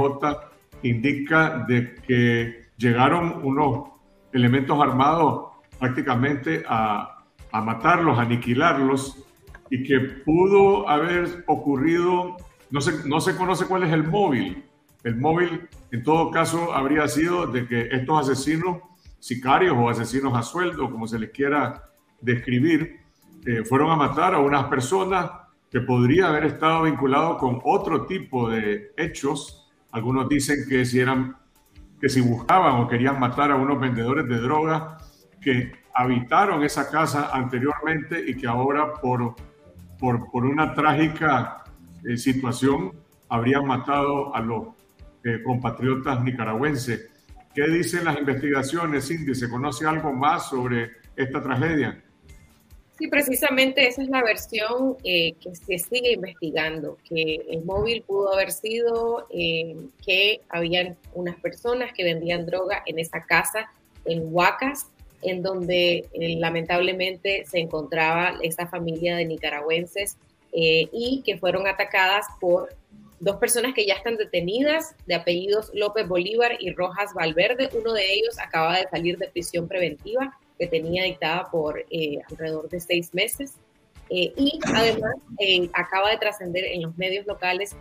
indica de que llegaron unos elementos armados prácticamente a, a matarlos, a aniquilarlos, y que pudo haber ocurrido, no se, no se conoce cuál es el móvil. El móvil, en todo caso, habría sido de que estos asesinos, sicarios o asesinos a sueldo, como se les quiera describir, eh, fueron a matar a unas personas que podría haber estado vinculado con otro tipo de hechos. Algunos dicen que si eran que si buscaban o querían matar a unos vendedores de drogas que habitaron esa casa anteriormente y que ahora por, por, por una trágica eh, situación habrían matado a los eh, compatriotas nicaragüenses. ¿Qué dicen las investigaciones, Cindy? ¿Se conoce algo más sobre esta tragedia? Sí, precisamente esa es la versión eh, que se sigue investigando, que el móvil pudo haber sido eh, que habían unas personas que vendían droga en esa casa en Huacas, en donde lamentablemente se encontraba esa familia de nicaragüenses y que fueron atacadas por dos personas que ya están detenidas, de apellidos López Bolívar y Rojas Valverde. Uno de ellos acaba de salir de prisión preventiva que tenía dictada por eh, alrededor de seis meses. Eh, y además eh, acaba de trascender en los medios locales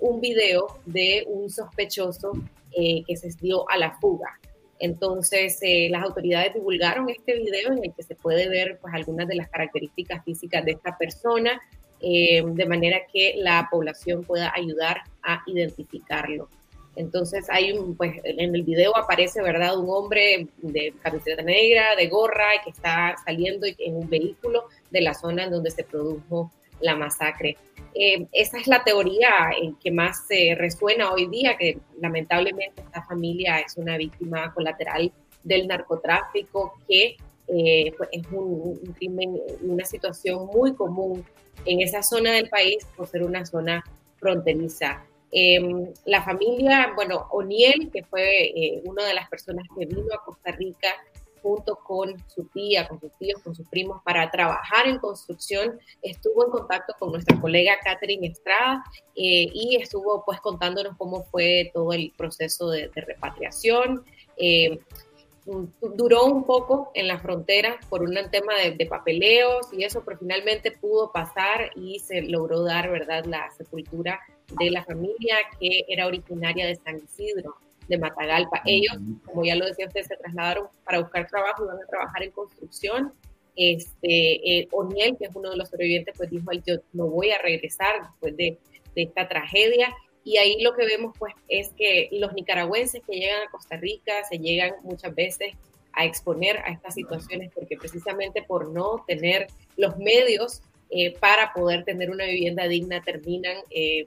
un video de un sospechoso que se dio a la fuga. Entonces, las autoridades divulgaron este video en el que se puede ver pues, algunas de las características físicas de esta persona, de manera que la población pueda ayudar a identificarlo. Entonces hay un, pues en el video aparece, ¿verdad? Un hombre de camiseta negra, de gorra, que está saliendo en un vehículo de la zona en donde se produjo la masacre. Eh, esa es la teoría en que más se resuena hoy día, que lamentablemente esta familia es una víctima colateral del narcotráfico, que eh, pues, es un, un crimen, una situación muy común en esa zona del país por ser una zona fronteriza. Em, la familia, bueno, Oniel, que fue eh, una de las personas que vino a Costa Rica junto con su tía, con sus tíos, con sus primos, para trabajar en construcción, estuvo en contacto con nuestra colega Catherine Estrada eh, y estuvo pues contándonos cómo fue todo el proceso de, repatriación. Eh, duró un poco en la frontera por un tema de, de, papeleos y eso, pero finalmente pudo pasar y se logró dar, ¿verdad?, la sepultura de la familia que era originaria de San Isidro, de Matagalpa. Ellos, como ya lo decía usted, se trasladaron para buscar trabajo y van a trabajar en construcción. Este, eh, Oniel, que es uno de los sobrevivientes, pues dijo, yo no voy a regresar después de, de esta tragedia. Y ahí lo que vemos pues es que los nicaragüenses que llegan a Costa Rica se llegan muchas veces a exponer a estas situaciones porque precisamente por no tener los medios eh, para poder tener una vivienda digna terminan eh,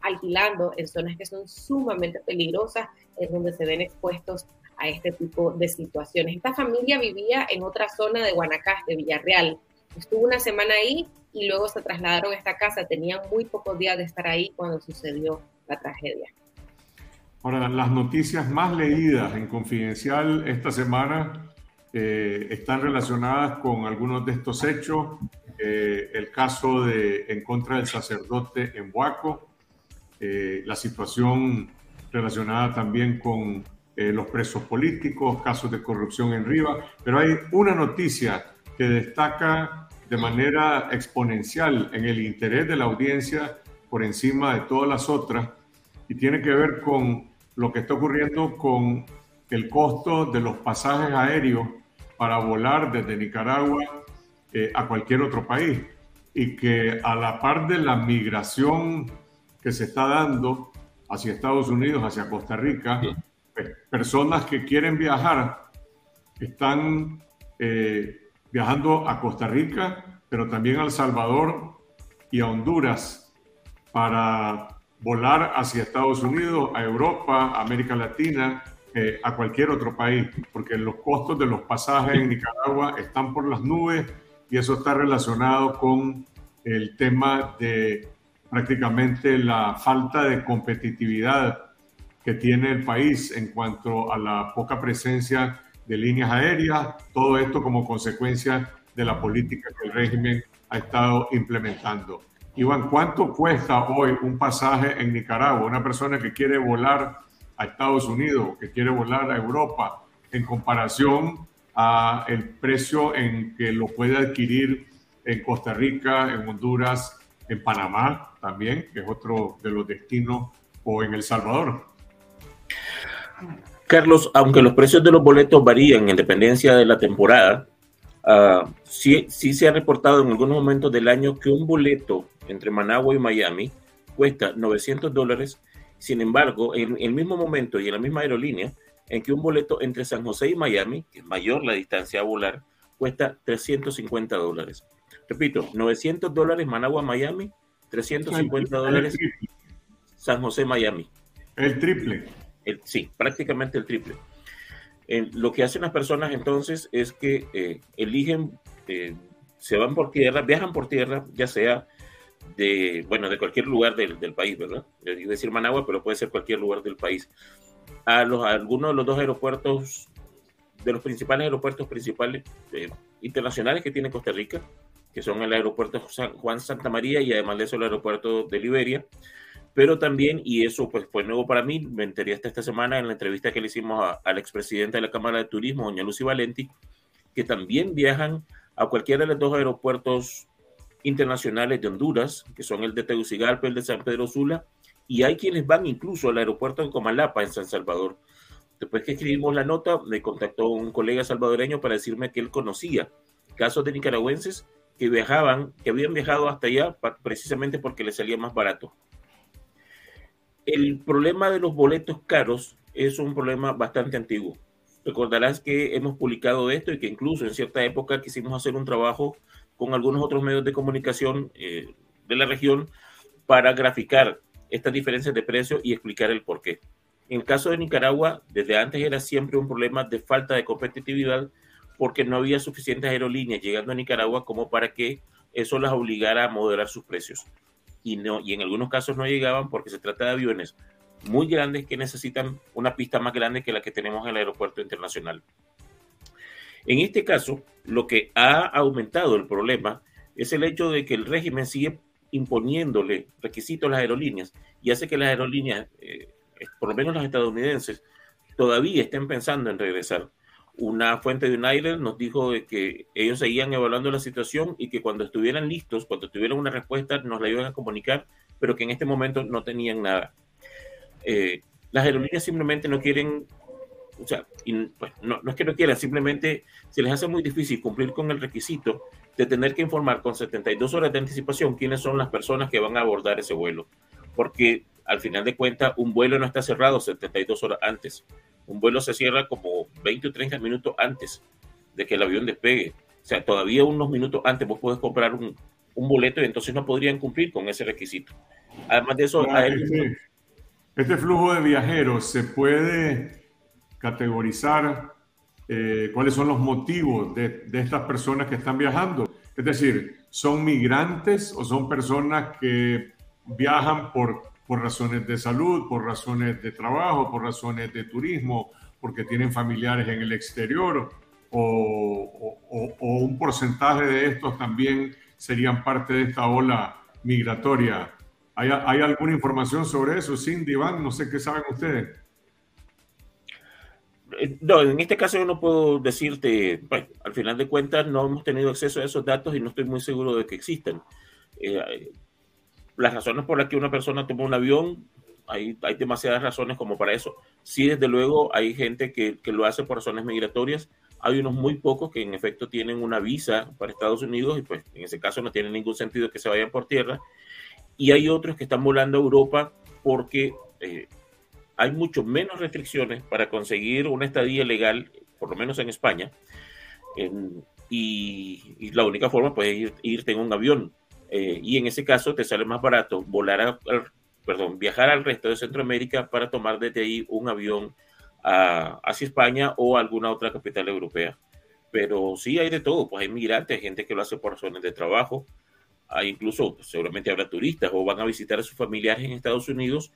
alquilando en zonas que son sumamente peligrosas, en donde se ven expuestos a este tipo de situaciones. Esta familia vivía en otra zona de Guanacaste, Villarreal. Estuvo una semana ahí y luego se trasladaron a esta casa. Tenían muy pocos días de estar ahí cuando sucedió la tragedia. Ahora, las noticias más leídas en Confidencial esta semana eh, están relacionadas con algunos de estos hechos. Eh, el caso de en contra del sacerdote en Huaco, eh, la situación relacionada también con eh, los presos políticos, casos de corrupción en Riva, pero hay una noticia que destaca de manera exponencial en el interés de la audiencia por encima de todas las otras y tiene que ver con lo que está ocurriendo con el costo de los pasajes aéreos para volar desde Nicaragua eh, a cualquier otro país. Y que a la par de la migración que se está dando hacia Estados Unidos, hacia Costa Rica, personas que quieren viajar están eh, viajando a Costa Rica, pero también a El Salvador y a Honduras para volar hacia Estados Unidos, a Europa, a América Latina, eh, a cualquier otro país, porque los costos de los pasajes en Nicaragua están por las nubes y eso está relacionado con el tema de prácticamente la falta de competitividad que tiene el país en cuanto a la poca presencia de líneas aéreas, todo esto como consecuencia de la política que el régimen ha estado implementando. Iván, ¿cuánto cuesta hoy un pasaje en Nicaragua? Una persona que quiere volar a Estados Unidos, que quiere volar a Europa, en comparación a el precio en que lo puede adquirir en Costa Rica, en Honduras, en Panamá también, que es otro de los destinos, o en El Salvador. Carlos, aunque los precios de los boletos varían en dependencia de la temporada, uh, sí, sí se ha reportado en algunos momentos del año que un boleto entre Managua y Miami cuesta 900 dólares. Sin embargo, en el mismo momento y en la misma aerolínea, en que un boleto entre San José y Miami, que es mayor la distancia a volar, cuesta 350 dólares. Repito, 900 dólares Managua, Miami, 350 dólares San José, Miami. El triple. Sí, prácticamente el triple. lo que hacen las personas entonces es que eh, eligen, eh, se van por tierra, viajan por tierra, ya sea de, bueno, de cualquier lugar del, país, ¿verdad? Es decir Managua, pero puede ser cualquier lugar del país. A, los, algunos de los dos aeropuertos, de los principales aeropuertos principales eh, internacionales que tiene Costa Rica, que son el aeropuerto Juan Santa María y además de eso el aeropuerto de Liberia. Pero también, y eso pues fue nuevo para mí, me enteré hasta esta semana en la entrevista que le hicimos a, al expresidente de la Cámara de Turismo, doña Lucy Valenti, que también viajan a cualquiera de los dos aeropuertos internacionales de Honduras, que son el de Tegucigalpa, el de San Pedro Sula, y hay quienes van incluso al aeropuerto en Comalapa, en San Salvador. Después que escribimos la nota, me contactó un colega salvadoreño para decirme que él conocía casos de nicaragüenses que viajaban, que habían viajado hasta allá precisamente porque les salía más barato. El problema de los boletos caros es un problema bastante antiguo. Recordarás que hemos publicado esto y que incluso en cierta época quisimos hacer un trabajo con algunos otros medios de comunicación eh, de la región para graficar estas diferencias de precio y explicar el por qué. En el caso de Nicaragua, desde antes era siempre un problema de falta de competitividad porque no había suficientes aerolíneas llegando a Nicaragua como para que eso las obligara a moderar sus precios. Y, no, y en algunos casos no llegaban porque se trata de aviones muy grandes que necesitan una pista más grande que la que tenemos en el aeropuerto internacional. En este caso, lo que ha aumentado el problema es el hecho de que el régimen sigue imponiéndole requisitos a las aerolíneas y hace que las aerolíneas, eh, por lo menos las estadounidenses, todavía estén pensando en regresar. Una fuente de United nos dijo de que ellos seguían evaluando la situación y que cuando estuvieran listos, cuando tuvieran una respuesta, nos la iban a comunicar, pero que en este momento no tenían nada. Eh, las aerolíneas simplemente no quieren, o sea, pues, no, es que no quieran, simplemente se les hace muy difícil cumplir con el requisito de tener que informar con 72 horas de anticipación quiénes son las personas que van a abordar ese vuelo. Porque al final de cuentas, un vuelo no está cerrado 72 horas antes. Un vuelo se cierra como 20 o 30 minutos antes de que el avión despegue. O sea, todavía unos minutos antes vos podés comprar un, un boleto y entonces no podrían cumplir con ese requisito. Además de eso, este, este, flujo de viajeros se puede categorizar eh, cuáles son los motivos de, de, estas personas que están viajando. Es decir, ¿son migrantes o son personas que viajan por, por razones de salud, por razones de trabajo, por razones de turismo, porque tienen familiares en el exterior? O, o, o un porcentaje de estos también serían parte de esta ola migratoria. ¿Hay, ¿Hay, alguna información sobre eso? Cindy, Iván, no sé qué saben ustedes. Eh, no, en este caso yo no puedo decirte, bueno, al final de cuentas no hemos tenido acceso a esos datos y no estoy muy seguro de que existan. Eh, las razones por las que una persona toma un avión, hay, hay demasiadas razones como para eso. Sí, desde luego hay gente que, que, lo hace por razones migratorias. Hay unos muy pocos que en efecto tienen una visa para Estados Unidos y pues en ese caso no tiene ningún sentido que se vayan por tierra. Y hay otros que están volando a Europa porque eh, hay mucho menos restricciones para conseguir una estadía legal, por lo menos en España, y, la única forma pues, es ir, irte en un avión. Eh, y en ese caso te sale más barato volar a, perdón, viajar al resto de Centroamérica para tomar desde ahí un avión a, hacia España o alguna otra capital europea. Pero sí hay de todo, pues hay migrantes, hay gente que lo hace por razones de trabajo, hay incluso pues, seguramente habrá turistas o van a visitar a sus familiares en Estados Unidos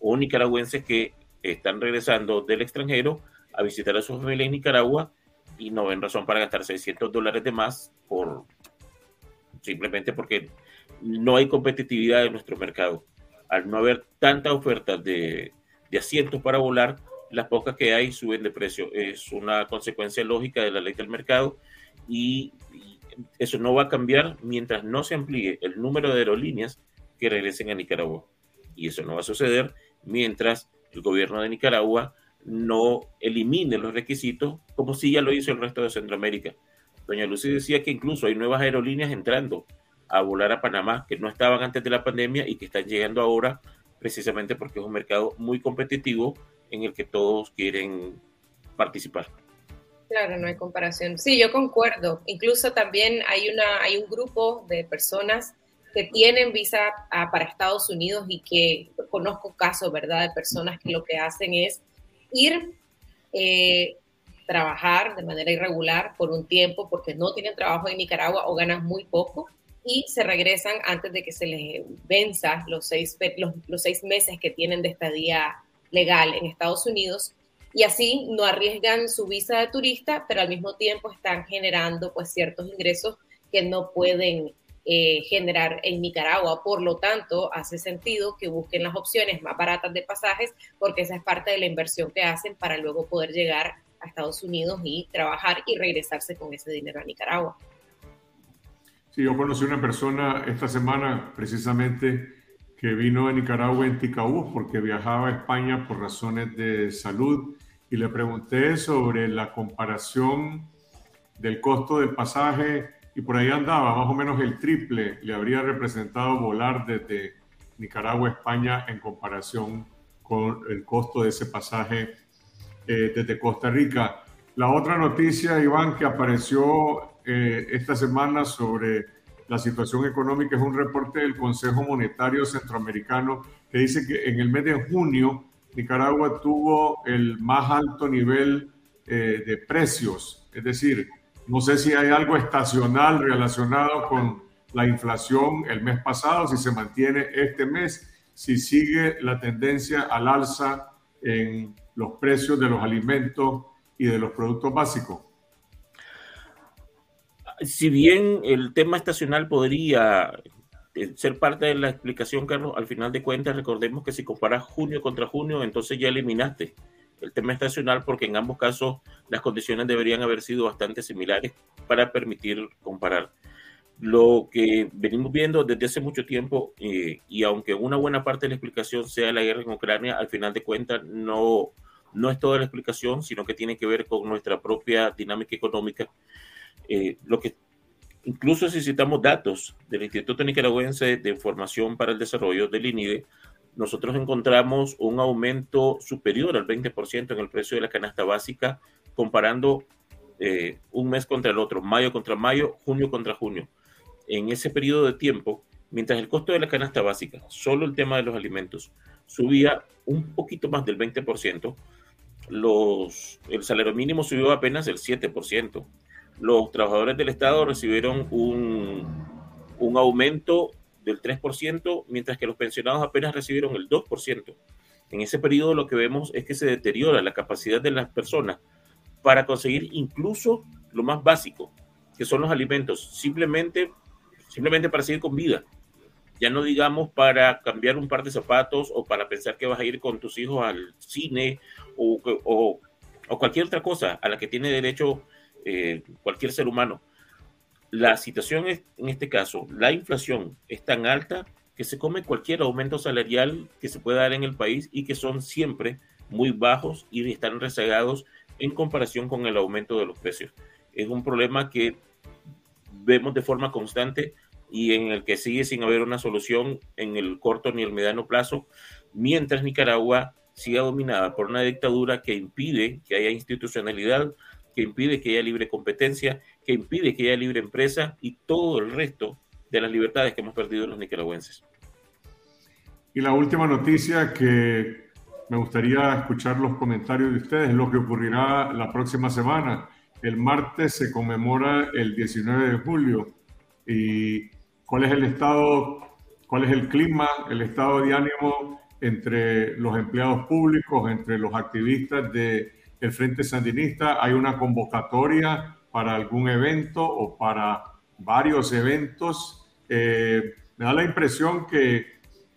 o nicaragüenses que están regresando del extranjero a visitar a su familia en Nicaragua y no ven razón para gastar 600 dólares de más por simplemente porque no hay competitividad en nuestro mercado. Al no haber tanta oferta de, de asientos para volar, las pocas que hay suben de precio. Es una consecuencia lógica de la ley del mercado y, y eso no va a cambiar mientras no se amplíe el número de aerolíneas que regresen a Nicaragua. Y eso no va a suceder mientras el gobierno de Nicaragua no elimine los requisitos, como si ya lo hizo el resto de Centroamérica. Doña Lucy decía que incluso hay nuevas aerolíneas entrando a volar a Panamá que no estaban antes de la pandemia y que están llegando ahora precisamente porque es un mercado muy competitivo en el que todos quieren participar. Claro, no hay comparación. Sí, yo concuerdo. Incluso también hay, una, hay un grupo de personas que tienen visa para Estados Unidos y que conozco casos, ¿verdad?, de personas que lo que hacen es ir, eh, trabajar de manera irregular por un tiempo porque no tienen trabajo en Nicaragua o ganan muy poco y se regresan antes de que se les venza los seis, los, los seis meses que tienen de estadía legal en Estados Unidos y así no arriesgan su visa de turista, pero al mismo tiempo están generando pues ciertos ingresos que no pueden eh, generar en Nicaragua. Por lo tanto, hace sentido que busquen las opciones más baratas de pasajes porque esa es parte de la inversión que hacen para luego poder llegar a Estados Unidos y trabajar y regresarse con ese dinero a Nicaragua. Sí, yo conocí una persona esta semana precisamente que vino de Nicaragua en Ticaú porque viajaba a España por razones de salud y le pregunté sobre la comparación del costo del pasaje y por ahí andaba, más o menos el triple le habría representado volar desde Nicaragua a España en comparación con el costo de ese pasaje eh, desde Costa Rica. La otra noticia, Iván, que apareció eh, esta semana sobre la situación económica es un reporte del Consejo Monetario Centroamericano que dice que en el mes de junio Nicaragua tuvo el más alto nivel eh, de precios, es decir, no sé si hay algo estacional relacionado con la inflación el mes pasado, si se mantiene este mes, si sigue la tendencia al alza en los precios de los alimentos y de los productos básicos? Si bien el tema estacional podría eh, ser parte de la explicación, Carlos, al final de cuentas, recordemos que si comparas junio contra junio, entonces ya eliminaste el tema estacional porque en ambos casos las condiciones deberían haber sido bastante similares para permitir comparar. Lo que venimos viendo desde hace mucho tiempo, eh, y aunque una buena parte de la explicación sea la guerra en Ucrania, al final de cuentas no, no es toda la explicación, sino que tiene que ver con nuestra propia dinámica económica. Eh, lo que incluso si citamos datos del Instituto Nicaragüense de Información para el Desarrollo del INIDE, nosotros encontramos un aumento superior al 20% en el precio de la canasta básica, comparando eh, un mes contra el otro, mayo contra mayo, junio contra junio. En ese periodo de tiempo, mientras el costo de la canasta básica, solo el tema de los alimentos, subía un poquito más del 20%, los, el salario mínimo subió apenas el 7%. Los trabajadores del Estado recibieron un, un aumento del 3%, mientras que los pensionados apenas recibieron el 2%. En ese periodo lo que vemos es que se deteriora la capacidad de las personas para conseguir incluso lo más básico, que son los alimentos, simplemente, simplemente para seguir con vida ya no digamos para cambiar un par de zapatos o para pensar que vas a ir con tus hijos al cine o, o, cualquier otra cosa a la que tiene derecho eh, cualquier ser humano. La situación es, en este caso, la inflación es tan alta que se come cualquier aumento salarial que se pueda dar en el país y que son siempre muy bajos y están rezagados en comparación con el aumento de los precios. Es un problema que vemos de forma constante y en el que sigue sin haber una solución en el corto ni el mediano plazo, mientras Nicaragua siga dominada por una dictadura que impide que haya institucionalidad, que impide que haya libre competencia, que impide que haya libre empresa y todo el resto de las libertades que hemos perdido los nicaragüenses. Y la última noticia que me gustaría escuchar los comentarios de ustedes, lo que ocurrirá la próxima semana. El martes se conmemora el 19 de julio y cuál es el estado, cuál es el clima, el estado de ánimo entre los empleados públicos, entre los activistas del el Frente Sandinista. Hay una convocatoria para algún evento o para varios eventos. Eh, me da la impresión que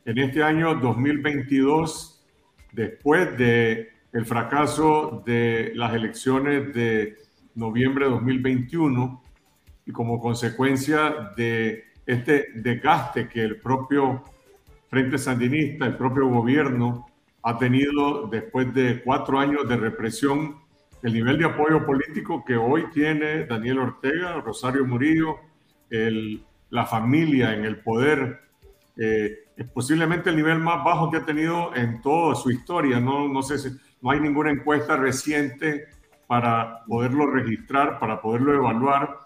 en este año 2022, después de el fracaso de las elecciones de noviembre de 2021 y como consecuencia de este desgaste que el propio Frente Sandinista, el propio gobierno ha tenido después de cuatro años de represión, el nivel de apoyo político que hoy tiene Daniel Ortega, Rosario Murillo, la familia en el poder, eh, es posiblemente el nivel más bajo que ha tenido en toda su historia. No, no sé si no hay ninguna encuesta reciente para poderlo registrar, para poderlo evaluar,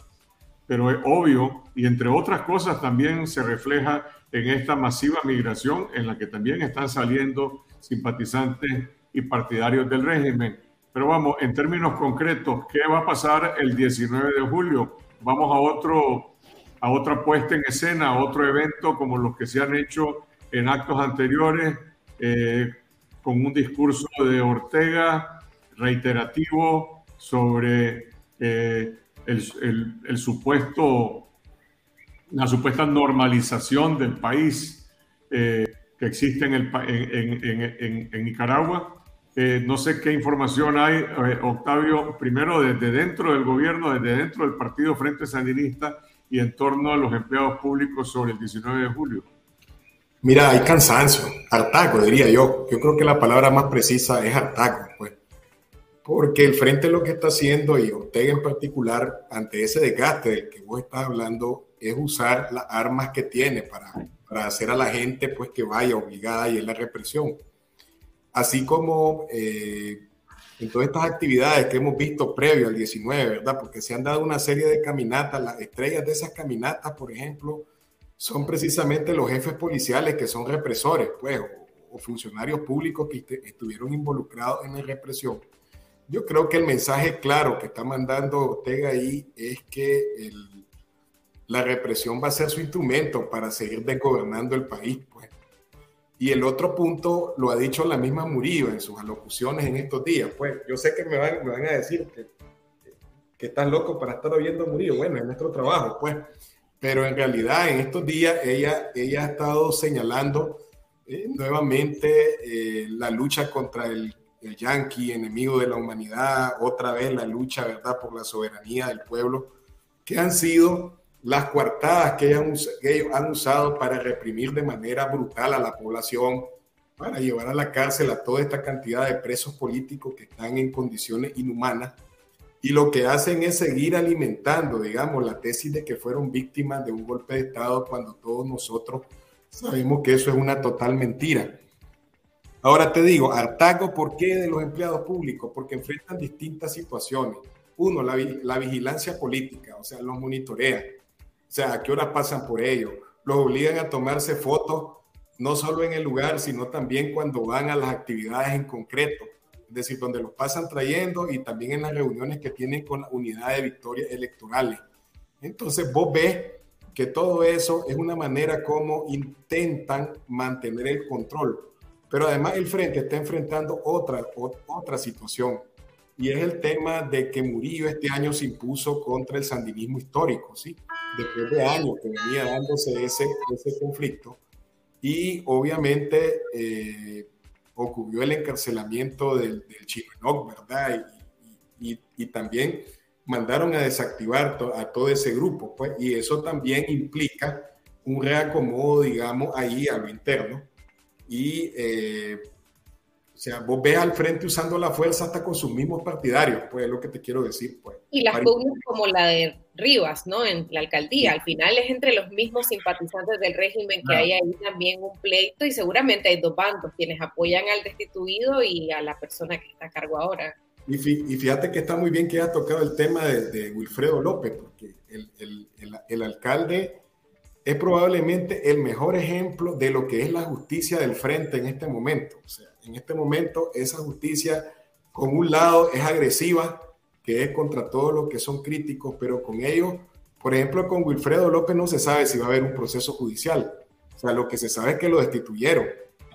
pero es obvio y entre otras cosas también se refleja en esta masiva migración en la que también están saliendo simpatizantes y partidarios del régimen. Pero vamos, en términos concretos, ¿qué va a pasar el 19 de julio? Vamos a otro a otra puesta en escena, a otro evento como los que se han hecho en actos anteriores, eh, con un discurso de Ortega reiterativo sobre eh, el, supuesto, la supuesta normalización del país eh, que existe en, el, en, en, Nicaragua. Eh, no sé qué información hay, eh, Octavio, primero desde dentro del gobierno, desde dentro del Partido Frente Sandinista y en torno a los empleados públicos sobre el 19 de julio. Mira, hay cansancio, hartaco, diría yo. Yo creo que la palabra más precisa es hartaco, pues porque el frente lo que está haciendo, y Ortega en particular, ante ese desgaste del que vos estás hablando, es usar las armas que tiene para, para hacer a la gente pues que vaya obligada y es la represión. Así como eh, en todas estas actividades que hemos visto previo al 19, ¿verdad? Porque se han dado una serie de caminatas, las estrellas de esas caminatas, por ejemplo, son precisamente los jefes policiales que son represores, pues, o, o funcionarios públicos que estuvieron involucrados en la represión yo creo que el mensaje claro que está mandando Ortega ahí es que la represión va a ser su instrumento para seguir desgobernando el país. Pues. Y el otro punto lo ha dicho la misma Murillo en sus alocuciones en estos días. Pues yo sé que me van, me van a decir que, que, estás loco para estar oyendo a Murillo. Bueno, es nuestro trabajo, pues. Pero en realidad en estos días ella, ella ha estado señalando eh, nuevamente eh, la lucha contra el, el yanqui, enemigo de la humanidad, otra vez la lucha, ¿verdad?, por la soberanía del pueblo, que han sido las coartadas que ellos, han usado para reprimir de manera brutal a la población, para llevar a la cárcel a toda esta cantidad de presos políticos que están en condiciones inhumanas. Y lo que hacen es seguir alimentando, digamos, la tesis de que fueron víctimas de un golpe de Estado cuando todos nosotros sabemos que eso es una total mentira. Ahora te digo, hartazgo, ¿por qué de los empleados públicos? Porque enfrentan distintas situaciones. Uno, la, la vigilancia política, o sea, los monitorean o sea, a qué horas pasan por ello. Los obligan a tomarse fotos, no solo en el lugar, sino también cuando van a las actividades en concreto. Es decir, donde los pasan trayendo y también en las reuniones que tienen con la unidad de victorias electorales. Entonces vos ves que todo eso es una manera como intentan mantener el control. Pero además el frente está enfrentando otra, otra situación y es el tema de que Murillo este año se impuso contra el sandinismo histórico, ¿sí? Después de años que venía dándose ese, ese conflicto y obviamente eh, ocurrió el encarcelamiento del, del ¿verdad? Y, y, y, también mandaron a desactivar a todo ese grupo, pues, y eso también implica un reacomodo, digamos, ahí a lo interno. Y eh, o sea, vos ves al frente usando la fuerza hasta con sus mismos partidarios, pues es lo que te quiero decir. Pues. Y las pugnas como la de Rivas, ¿no? En la alcaldía, al final es entre los mismos simpatizantes del régimen que hay ahí también un pleito y seguramente hay dos bandos, quienes apoyan al destituido y a la persona que está a cargo ahora. Y, fíjate que está muy bien que haya tocado el tema de, Wilfredo López, porque el, el, el, el alcalde es probablemente el mejor ejemplo de lo que es la justicia del frente en este momento. O sea, en este momento esa justicia, con un lado, es agresiva, que es contra todos los que son críticos, pero con ellos, por ejemplo, con Wilfredo López no se sabe si va a haber un proceso judicial. O sea, lo que se sabe es que lo destituyeron.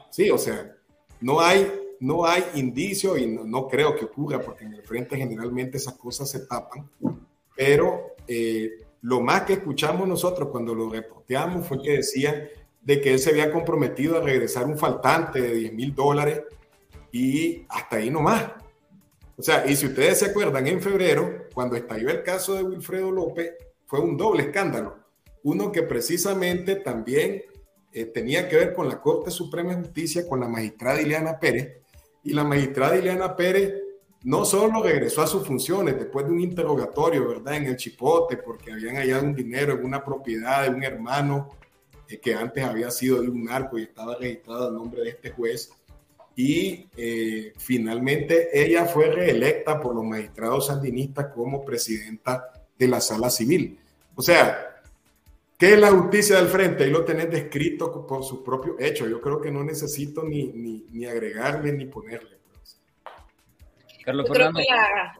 Sí, o sea, no hay, no hay indicio y no, creo que ocurra, porque en el frente generalmente esas cosas se tapan, pero eh, lo más que escuchamos nosotros cuando lo reporteamos fue que decían de que él se había comprometido a regresar un faltante de 10 mil dólares y hasta ahí nomás. O sea, y si ustedes se acuerdan, en febrero, cuando estalló el caso de Wilfredo López, fue un doble escándalo. Uno que precisamente también eh, tenía que ver con la Corte Suprema de Justicia, con la magistrada Ileana Pérez, y la magistrada Ileana Pérez no solo regresó a sus funciones después de un interrogatorio, ¿verdad? En el Chipote, porque habían hallado un dinero en una propiedad de un hermano eh, que antes había sido de un narco y estaba registrado a nombre de este juez. Y eh, finalmente ella fue reelecta por los magistrados sandinistas como presidenta de la sala civil. O sea, ¿qué es la justicia del frente? Ahí lo tenés descrito por su propio hecho. Yo creo que no necesito ni, ni, ni agregarle ni ponerle. Yo creo que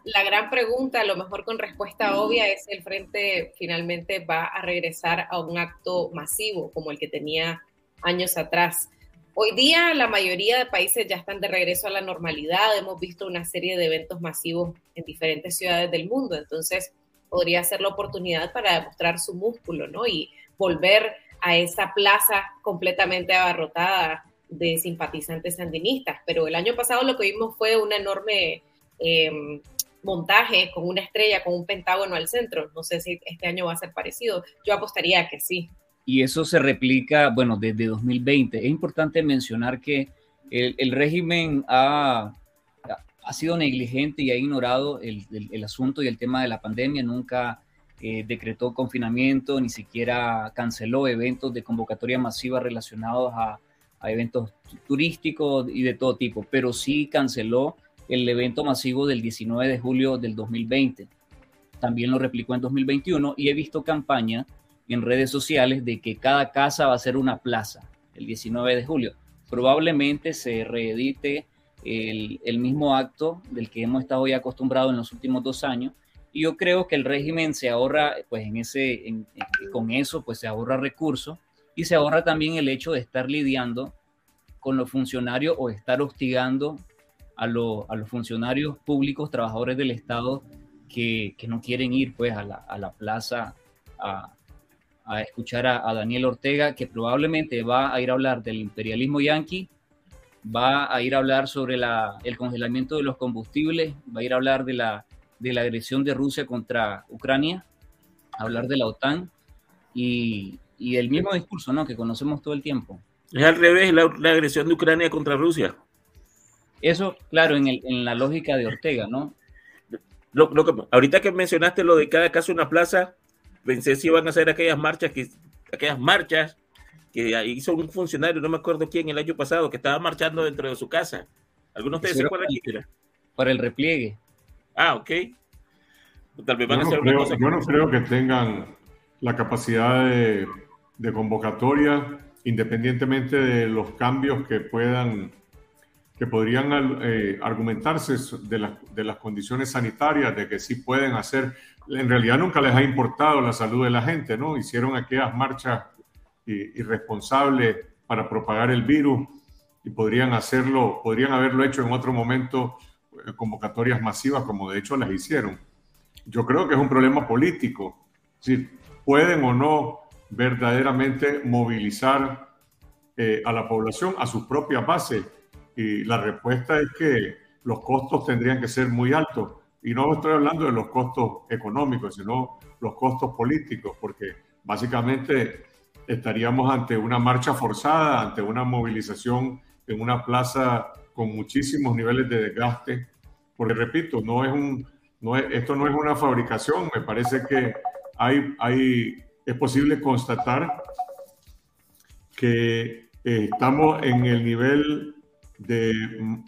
la, gran pregunta, a lo mejor con respuesta obvia, es el frente finalmente va a regresar a un acto masivo como el que tenía años atrás. Hoy día la mayoría de países ya están de regreso a la normalidad, hemos visto una serie de eventos masivos en diferentes ciudades del mundo, entonces podría ser la oportunidad para demostrar su músculo, ¿no? Y volver a esa plaza completamente abarrotada de simpatizantes sandinistas. Pero el año pasado lo que vimos fue una enorme Em, montaje con una estrella, con un pentágono al centro. No sé si este año va a ser parecido. Yo apostaría que sí. Y eso se replica, bueno, desde 2020. Es importante mencionar que el, régimen ha, ha, sido negligente y ha ignorado el, el, asunto y el tema de la pandemia. Nunca eh, decretó confinamiento, ni siquiera canceló eventos de convocatoria masiva relacionados a, a eventos turísticos y de todo tipo, pero sí canceló el evento masivo del 19 de julio del 2020. También lo replicó en 2021 y he visto campaña en redes sociales de que cada casa va a ser una plaza el 19 de julio. Probablemente se reedite el, mismo acto del que hemos estado ya acostumbrados en los últimos dos años Y yo creo que el régimen se ahorra, pues en ese, con eso, pues se ahorra recursos y se ahorra también el hecho de estar lidiando con los funcionarios o estar hostigando a, los funcionarios públicos, trabajadores del Estado que, no quieren ir pues a la, plaza a, escuchar a, Daniel Ortega, que probablemente va a ir a hablar del imperialismo yanqui, va a ir a hablar sobre el congelamiento de los combustibles, va a ir a hablar de la, de la agresión de Rusia contra Ucrania, hablar de la OTAN y, y el mismo discurso ¿no? que conocemos todo el tiempo. Es al revés la, agresión de Ucrania contra Rusia. Eso, claro, en, el, en la lógica de Ortega, ¿no? Lo, lo ahorita que mencionaste lo de cada caso una plaza, pensé si iban a hacer aquellas marchas que aquellas marchas que hizo un funcionario, no me acuerdo quién, el año pasado, que estaba marchando dentro de su casa. ¿Algunos de ustedes se acuerdan quién Para el repliegue. Ah, ok. Tal vez van yo, a hacer no creo, yo no creo que tengan la capacidad de, de convocatoria independientemente de los cambios que puedan que podrían eh, argumentarse de, de, las condiciones sanitarias, de que sí pueden hacer, en realidad nunca les ha importado la salud de la gente, ¿no? Hicieron aquellas marchas irresponsables para propagar el virus y podrían hacerlo, podrían haberlo hecho en otro momento, eh, convocatorias masivas como de hecho las hicieron. Yo creo que es un problema político, si pueden o no verdaderamente movilizar eh, a la población a sus propias bases. Y la respuesta es que los costos tendrían que ser muy altos. Y no estoy hablando de los costos económicos, sino los costos políticos, porque básicamente estaríamos ante una marcha forzada, ante una movilización en una plaza con muchísimos niveles de desgaste. Porque repito, no es un, no es, esto no es una fabricación, me parece que hay, hay es posible constatar que eh, estamos en el nivel de,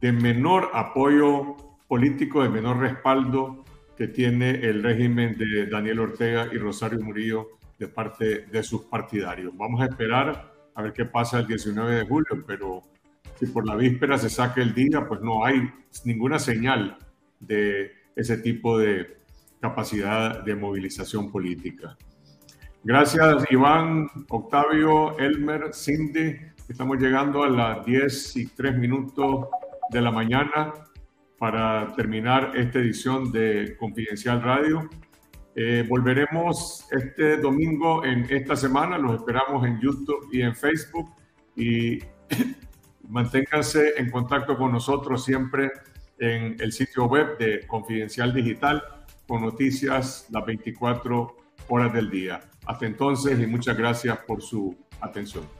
menor apoyo político, de menor respaldo que tiene el régimen de Daniel Ortega y Rosario Murillo de parte de sus partidarios. Vamos a esperar a ver qué pasa el 19 de julio, pero si por la víspera se saca el día, pues no hay ninguna señal de ese tipo de capacidad de movilización política. Gracias, Iván, Octavio, Elmer, Cindy. Estamos llegando a las 10 y 3 minutos de la mañana para terminar esta edición de Confidencial Radio. Eh, volveremos este domingo en esta semana. Los esperamos en YouTube y en Facebook. Y manténganse en contacto con nosotros siempre en el sitio web de Confidencial Digital con noticias las 24 horas del día. Hasta entonces y muchas gracias por su atención.